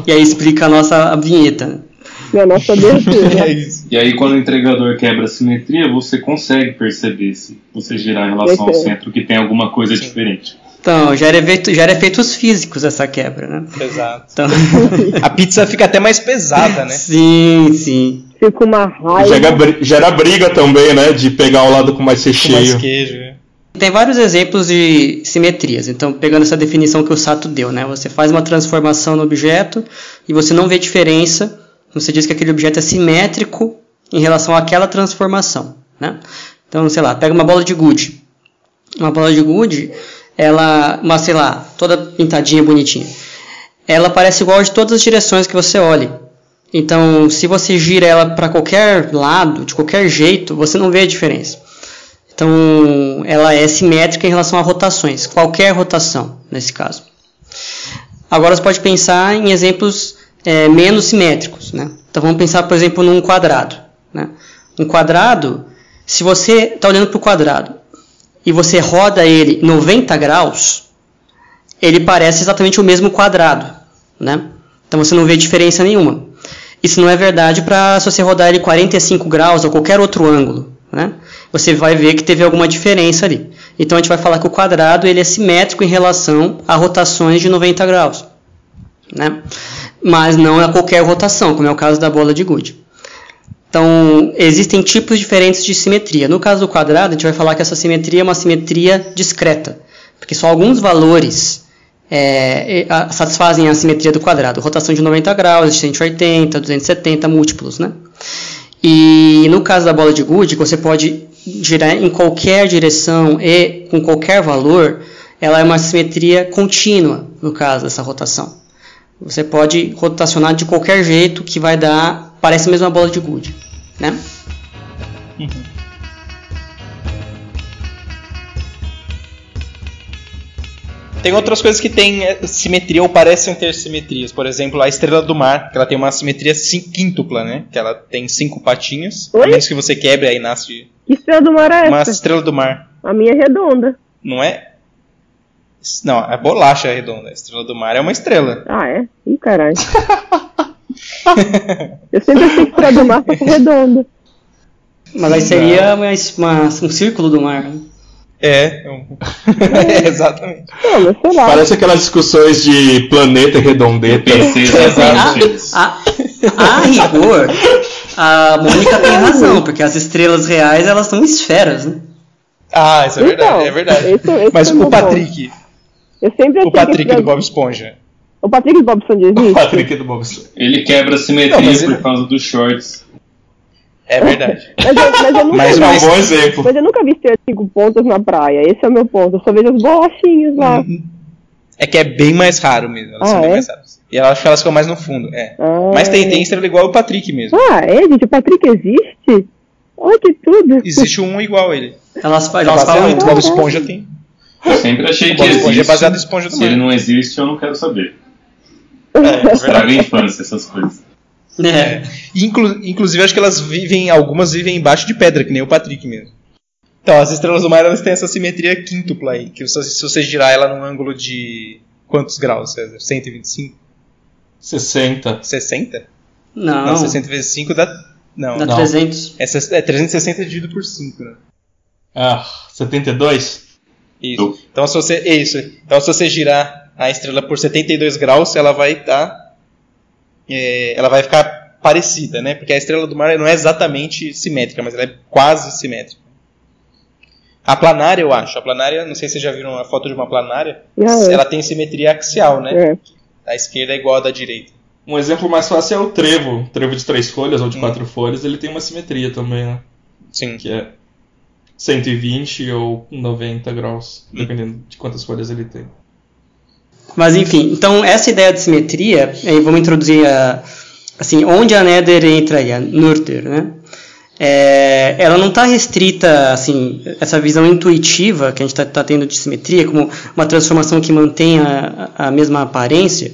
e aí explica a nossa vinheta. E a nossa abertura. [laughs] é e aí quando o entregador quebra a simetria, você consegue perceber se você girar em relação ao centro que tem alguma coisa Sim. diferente. Então, já era, efeito, já era efeitos físicos essa quebra, né? Exato. Então... a pizza fica até mais pesada, né? Sim, sim. Fica uma raiva. Gera, gera briga também, né? De pegar o lado com mais recheio. Com mais queijo, é. Tem vários exemplos de simetrias. Então, pegando essa definição que o Sato deu, né? Você faz uma transformação no objeto e você não vê diferença. Você diz que aquele objeto é simétrico em relação àquela transformação, né? Então, sei lá, pega uma bola de gude. Uma bola de gude, ela, uma, sei lá, toda pintadinha, bonitinha. Ela parece igual de todas as direções que você olhe. Então, se você gira ela para qualquer lado, de qualquer jeito, você não vê a diferença. Então, ela é simétrica em relação a rotações, qualquer rotação, nesse caso. Agora, você pode pensar em exemplos é, menos simétricos. Né? Então, vamos pensar, por exemplo, num quadrado. Né? Um quadrado, se você está olhando para o quadrado e você roda ele 90 graus, ele parece exatamente o mesmo quadrado, né? Então você não vê diferença nenhuma. Isso não é verdade para se você rodar ele 45 graus ou qualquer outro ângulo, né? Você vai ver que teve alguma diferença ali. Então a gente vai falar que o quadrado ele é simétrico em relação a rotações de 90 graus, né? Mas não a qualquer rotação, como é o caso da bola de gude. Então, existem tipos diferentes de simetria. No caso do quadrado, a gente vai falar que essa simetria é uma simetria discreta, porque só alguns valores é, satisfazem a simetria do quadrado. Rotação de 90 graus, 180, 270, múltiplos, né? E no caso da bola de Good, você pode girar em qualquer direção e com qualquer valor, ela é uma simetria contínua, no caso dessa rotação. Você pode rotacionar de qualquer jeito que vai dar, parece mesmo uma bola de Good, né? Uhum. Tem outras coisas que têm é, simetria ou parecem ter simetrias. Por exemplo, a estrela do mar, que ela tem uma simetria quíntupla, né? Que ela tem cinco patinhas. Oi? A menos que você quebre, aí nasce. Que estrela do mar é uma essa? Uma estrela do mar. A minha é redonda. Não é? Não, a bolacha é redonda. A estrela do mar é uma estrela. Ah, é? Ih, caralho. [laughs] Eu sempre achei que do mar fosse redonda. Mas aí seria uma, uma, um círculo do mar. Né? É, é [laughs] exatamente. Não, Parece aquelas discussões de planeta e redondeta. [laughs] a, a, a rigor, a Mônica tem razão, porque as estrelas reais elas são esferas, né? Ah, isso é verdade, então, é verdade. Esse, esse Mas é o Patrick. Eu sempre o Patrick do Bob Esponja. O Patrick do Bob Esponja existe? O Patrick do Bob Esponja. Ele quebra a simetria Não, por ele... causa dos shorts. É verdade. [laughs] mas, eu, mas, eu nunca mas é um bom exemplo. Mas eu nunca vi ter cinco pontas na praia. Esse é o meu ponto. Eu só vejo as bolachinhas lá. Uhum. É que é bem mais raro mesmo. Elas ah, são bem é? mais raras. E eu acho que elas ficam mais no fundo. É. Ah, mas tem, tem estrela igual o Patrick mesmo. Ah, é, gente? O Patrick existe? Olha que tudo. Existe um igual a ele. Elas, elas, elas falam muito. O Bob Esponja tem. Eu sempre achei que existe. É baseado em esponja do Se ele não existe, eu não quero saber. É, [laughs] é Estraga a infância, essas coisas. É. Inclu inclusive, acho que elas vivem, algumas vivem embaixo de pedra, que nem o Patrick mesmo. Então, as estrelas do mar elas têm essa simetria quíntupla aí, que se, se você girar ela num ângulo de quantos graus, César? 125? 60. 60? Não. Não, 60 vezes 5 dá. Não, dá não. 300. É, é 360 dividido por 5, né? Ah, 72? Isso. Então se você. Isso. Então se você girar a estrela por 72 graus, ela vai estar. Tá é, ela vai ficar parecida, né? Porque a estrela do mar não é exatamente simétrica, mas ela é quase simétrica. A planária, eu acho. A planária, não sei se vocês já viram a foto de uma planária. É. Ela tem simetria axial, né? É. A esquerda é igual à da direita. Um exemplo mais fácil é o trevo. O trevo de três folhas ou de hum. quatro folhas, ele tem uma simetria também, né? Sim. Que é 120 ou 90 graus, hum. dependendo de quantas folhas ele tem. Mas enfim, então essa ideia de simetria, vamos introduzir a, assim, onde a Nether entra aí, a Nurter, né? É, ela não está restrita, assim, essa visão intuitiva que a gente está tá tendo de simetria, como uma transformação que mantém a, a mesma aparência,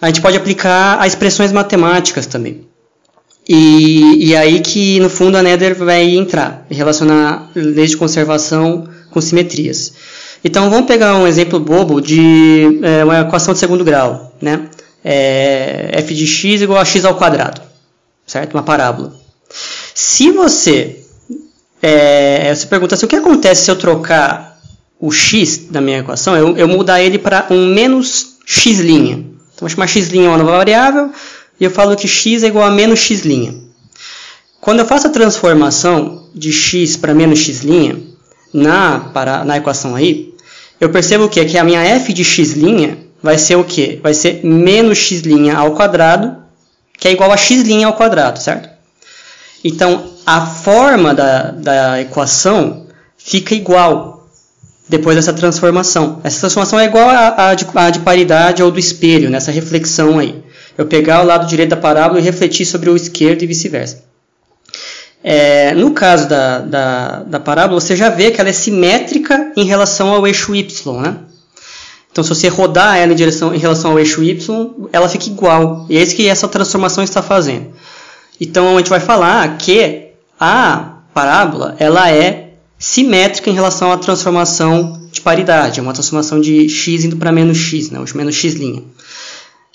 a gente pode aplicar a expressões matemáticas também. E, e aí que, no fundo, a Nether vai entrar, relacionar leis de conservação com simetrias. Então vamos pegar um exemplo bobo de é, uma equação de segundo grau, né? É, f de x igual a x ao quadrado, certo? Uma parábola. Se você é, você pergunta assim, o que acontece se eu trocar o x da minha equação, eu, eu mudar ele para um menos x'. Então vou chamar x' uma nova variável e eu falo que x é igual a menos x'. Quando eu faço a transformação de x para menos x' na, para, na equação aí, eu percebo o que? Que a minha f de x' vai ser o que? Vai ser menos x' ao quadrado, que é igual a x' ao quadrado, certo? Então, a forma da, da equação fica igual depois dessa transformação. Essa transformação é igual à, de, de paridade ou do espelho, nessa reflexão aí. Eu pegar o lado direito da parábola e refletir sobre o esquerdo e vice-versa. É, no caso da, da, da, parábola, você já vê que ela é simétrica em relação ao eixo y. Né? Então, se você rodar ela em, direção, em relação ao eixo y, ela fica igual. E é isso que essa transformação está fazendo. Então, a gente vai falar que a parábola ela é simétrica em relação à transformação de paridade. É uma transformação de x indo para menos x, né? menos x'.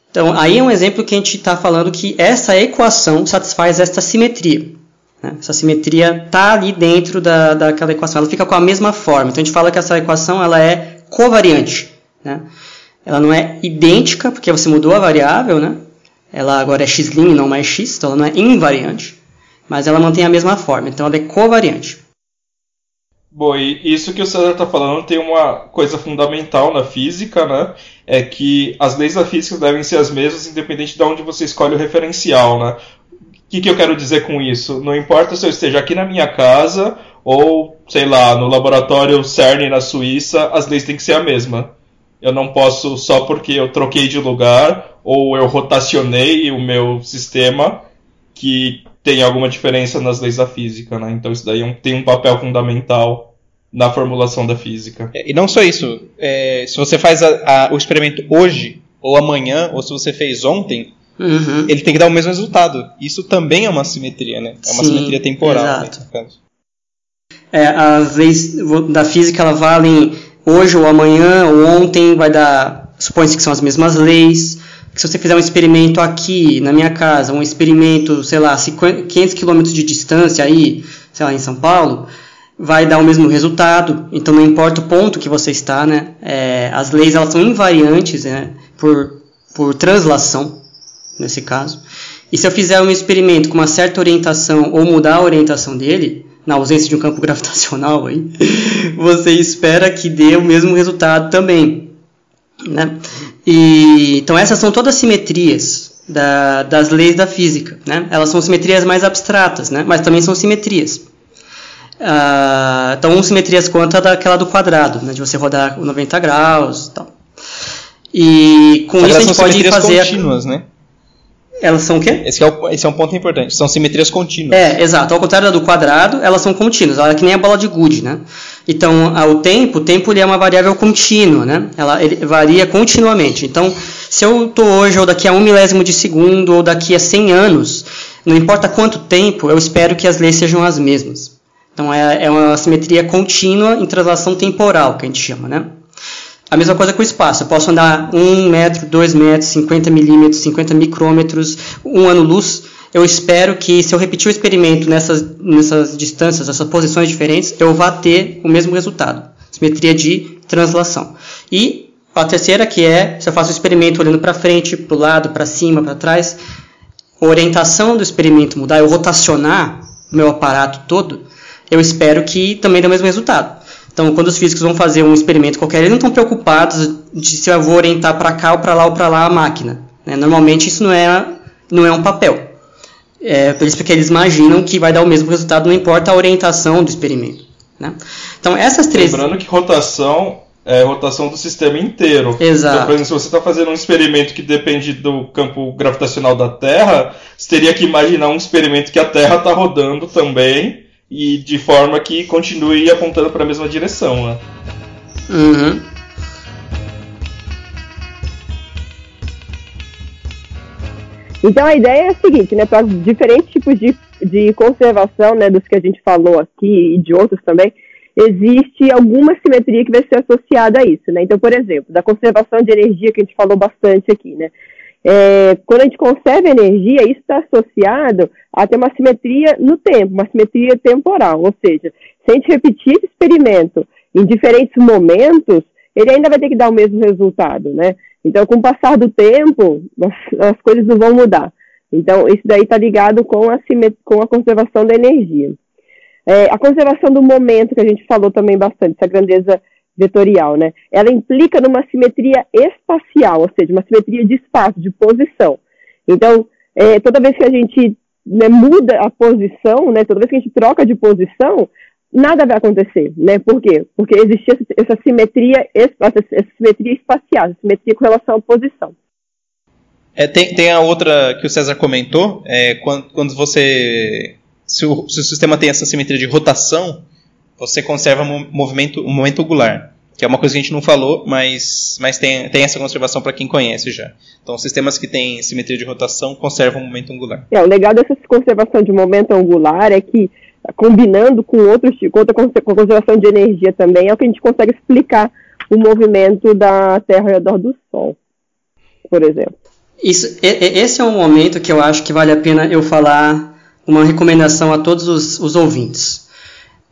Então, aí é um exemplo que a gente está falando que essa equação satisfaz esta simetria. Né? Essa simetria está ali dentro da, daquela equação, ela fica com a mesma forma. Então a gente fala que essa equação ela é covariante. Né? Ela não é idêntica, porque você mudou a variável, né? ela agora é x' não mais x, então ela não é invariante, mas ela mantém a mesma forma, então ela é covariante. Bom, e isso que o César está falando tem uma coisa fundamental na física, né? É que as leis da física devem ser as mesmas, independente de onde você escolhe o referencial, né? Que, que eu quero dizer com isso? Não importa se eu esteja aqui na minha casa ou, sei lá, no laboratório CERN na Suíça, as leis têm que ser a mesma. Eu não posso, só porque eu troquei de lugar ou eu rotacionei o meu sistema, que tem alguma diferença nas leis da física, né? Então isso daí é tem um papel fundamental na formulação da física. É, e não só isso, é, se você faz a, a, o experimento hoje, ou amanhã, ou se você fez ontem, uhum. ele tem que dar o mesmo resultado. Isso também é uma simetria, né? É uma Sim, simetria temporal. Né, exato. Né, é, as leis da física elas valem hoje ou amanhã ou ontem, vai dar. Supõe-se que são as mesmas leis que se você fizer um experimento aqui na minha casa, um experimento, sei lá, 500 quilômetros de distância aí, sei lá, em São Paulo, vai dar o mesmo resultado. Então não importa o ponto que você está, né? É, as leis elas são invariantes, né? Por, por translação, nesse caso. E se eu fizer um experimento com uma certa orientação ou mudar a orientação dele, na ausência de um campo [laughs] gravitacional aí, você espera que dê o mesmo resultado também. Né? E, então essas são todas simetrias da, das leis da física. Né? Elas são simetrias mais abstratas, né? mas também são simetrias. Uh, então, simetrias quanto a daquela do quadrado, né? de você rodar 90 graus e tal. E com isso a gente pode fazer. Contínuas, né? Elas são o quê? Esse é, o, esse é um ponto importante. São simetrias contínuas. É, exato. Ao contrário da do quadrado, elas são contínuas. Ela é que nem a bola de gude, né? Então, o tempo, o tempo ele é uma variável contínua, né? Ela varia continuamente. Então, se eu estou hoje, ou daqui a um milésimo de segundo, ou daqui a 100 anos, não importa quanto tempo, eu espero que as leis sejam as mesmas. Então, é, é uma simetria contínua em translação temporal, que a gente chama, né? A mesma coisa com o espaço. Eu posso andar 1 metro, 2 metros, 50 milímetros, 50 micrômetros, um ano-luz. Eu espero que, se eu repetir o experimento nessas, nessas distâncias, nessas posições diferentes, eu vá ter o mesmo resultado. Simetria de translação. E a terceira, que é, se eu faço o experimento olhando para frente, para o lado, para cima, para trás, a orientação do experimento mudar, eu rotacionar o meu aparato todo, eu espero que também dê o mesmo resultado. Então, quando os físicos vão fazer um experimento qualquer, eles não estão preocupados de se eu vou orientar para cá ou para lá ou para lá a máquina. Né? Normalmente isso não é, não é um papel. É por isso que eles imaginam que vai dar o mesmo resultado, não importa a orientação do experimento. Né? Então, essas três. Lembrando que rotação é rotação do sistema inteiro. Exato. Então, por exemplo, se você está fazendo um experimento que depende do campo gravitacional da Terra, você teria que imaginar um experimento que a Terra está rodando também e de forma que continue apontando para a mesma direção, né? Uhum. Então a ideia é a seguinte, né? Para diferentes tipos de, de conservação, né, dos que a gente falou aqui e de outros também, existe alguma simetria que vai ser associada a isso, né? Então, por exemplo, da conservação de energia que a gente falou bastante aqui, né? É, quando a gente conserva energia, isso está associado a ter uma simetria no tempo, uma simetria temporal. Ou seja, se a gente repetir esse experimento em diferentes momentos, ele ainda vai ter que dar o mesmo resultado, né? Então, com o passar do tempo, as, as coisas não vão mudar. Então, isso daí está ligado com a, com a conservação da energia. É, a conservação do momento, que a gente falou também bastante, essa grandeza vetorial, né? Ela implica numa simetria espacial, ou seja, uma simetria de espaço, de posição. Então, é, toda vez que a gente né, muda a posição, né, toda vez que a gente troca de posição, nada vai acontecer, né? Por quê? Porque existe essa, simetria, essa, simetria espacial, essa simetria com relação à posição. É, tem, tem a outra que o César comentou, é, quando, quando você. Se o, se o sistema tem essa simetria de rotação, você conserva o movimento, o momento angular, que é uma coisa que a gente não falou, mas, mas tem, tem essa conservação para quem conhece já. Então, sistemas que têm simetria de rotação conservam o momento angular. É, o legal dessa conservação de momento angular é que, combinando com outros com outra conservação de energia também, é o que a gente consegue explicar o movimento da Terra ao redor do Sol, por exemplo. Isso, esse é um momento que eu acho que vale a pena eu falar uma recomendação a todos os, os ouvintes.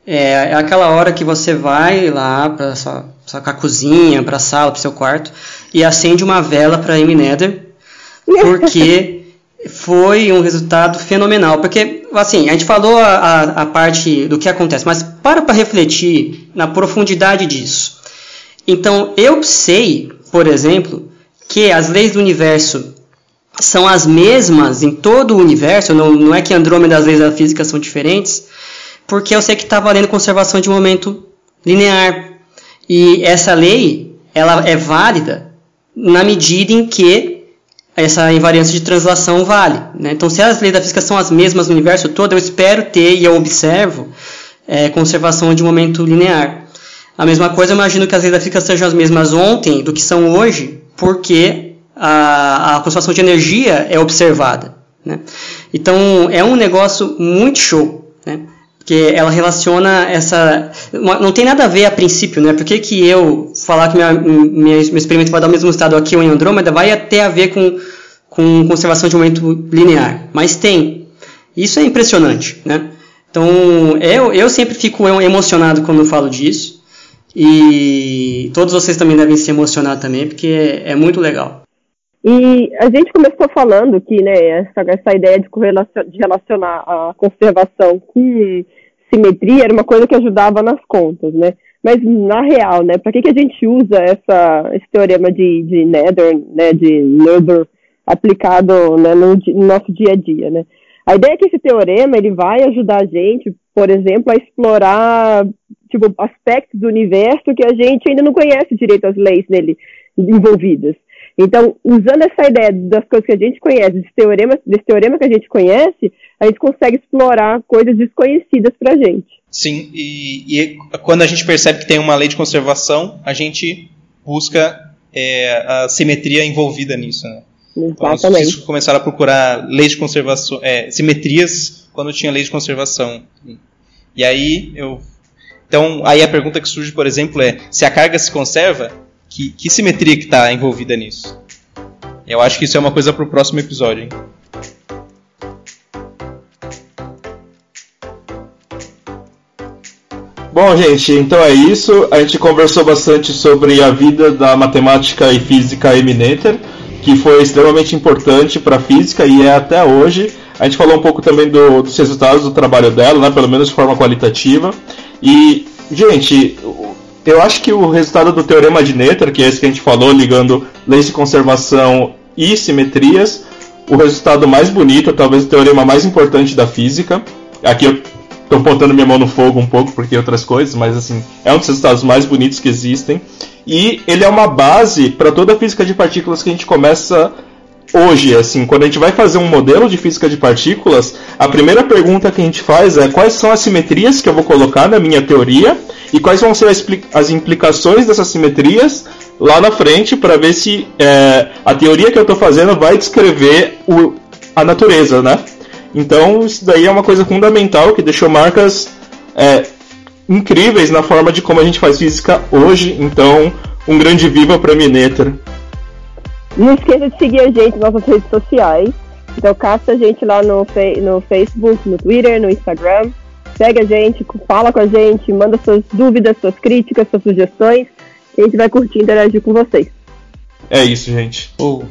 É, é aquela hora que você vai lá para sua, sua cozinha, para a sala, para seu quarto e acende uma vela para M Nether, porque [laughs] foi um resultado fenomenal, porque assim, a gente falou a, a, a parte do que acontece, mas para para refletir na profundidade disso. Então, eu sei, por exemplo, que as leis do universo são as mesmas em todo o universo, não, não é que Andrômeda as leis da física são diferentes, porque eu sei que está valendo conservação de momento linear. E essa lei, ela é válida na medida em que essa invariância de translação vale. Né? Então, se as leis da física são as mesmas no universo todo, eu espero ter e eu observo é, conservação de momento linear. A mesma coisa, eu imagino que as leis da física sejam as mesmas ontem do que são hoje, porque a, a conservação de energia é observada. Né? Então, é um negócio muito show. Porque ela relaciona essa. Não tem nada a ver a princípio, né? Por que, que eu falar que minha, minha, meu experimento vai dar o mesmo estado aqui ou em Andrômeda vai ter a ver com, com conservação de momento linear. Mas tem. Isso é impressionante, né? Então, eu, eu sempre fico emocionado quando eu falo disso. E todos vocês também devem se emocionar também, porque é, é muito legal. E a gente começou falando que né, essa, essa ideia de, de relacionar a conservação com simetria era uma coisa que ajudava nas contas, né? Mas na real, né, para que, que a gente usa essa, esse teorema de, de Nether, né, de Noether, aplicado né, no, no, nosso dia a dia, né? A ideia é que esse teorema ele vai ajudar a gente, por exemplo, a explorar tipo, aspectos do universo que a gente ainda não conhece direito as leis nele envolvidas. Então, usando essa ideia das coisas que a gente conhece, desse teorema, desse teorema que a gente conhece, a gente consegue explorar coisas desconhecidas para a gente. Sim, e, e, quando a gente percebe que tem uma lei de conservação, a gente busca é, a simetria envolvida nisso. Né? Então, Exatamente. Então, começaram a procurar leis de conservação, é, simetrias quando tinha lei de conservação. E aí eu então, aí a pergunta que surge, por exemplo, é: se a carga se conserva, que, que simetria que está envolvida nisso? Eu acho que isso é uma coisa para o próximo episódio. Hein? Bom, gente, então é isso. A gente conversou bastante sobre a vida da matemática e física Eminator, que foi extremamente importante para a física e é até hoje. A gente falou um pouco também do, dos resultados do trabalho dela, né, pelo menos de forma qualitativa. E, gente, eu acho que o resultado do teorema de Noether, que é esse que a gente falou, ligando leis de conservação e simetrias, o resultado mais bonito, talvez o teorema mais importante da física. Aqui eu estou botando minha mão no fogo um pouco porque outras coisas, mas assim, é um dos resultados mais bonitos que existem. E ele é uma base para toda a física de partículas que a gente começa hoje, assim, quando a gente vai fazer um modelo de física de partículas, a primeira pergunta que a gente faz é quais são as simetrias que eu vou colocar na minha teoria e quais vão ser as, implicações dessas simetrias lá na frente para ver se é, a teoria que eu estou fazendo vai descrever o, a natureza, né? Então isso daí é uma coisa fundamental que deixou marcas é, incríveis na forma de como a gente faz física hoje. Então um grande viva para Mineter. Não esqueça de seguir a gente nas nossas redes sociais. Então caça a gente lá no, no Facebook, no Twitter, no Instagram. Segue a gente, fala com a gente, manda suas dúvidas, suas críticas, suas sugestões. E a gente vai curtir interagir com vocês. É isso, gente. Oh.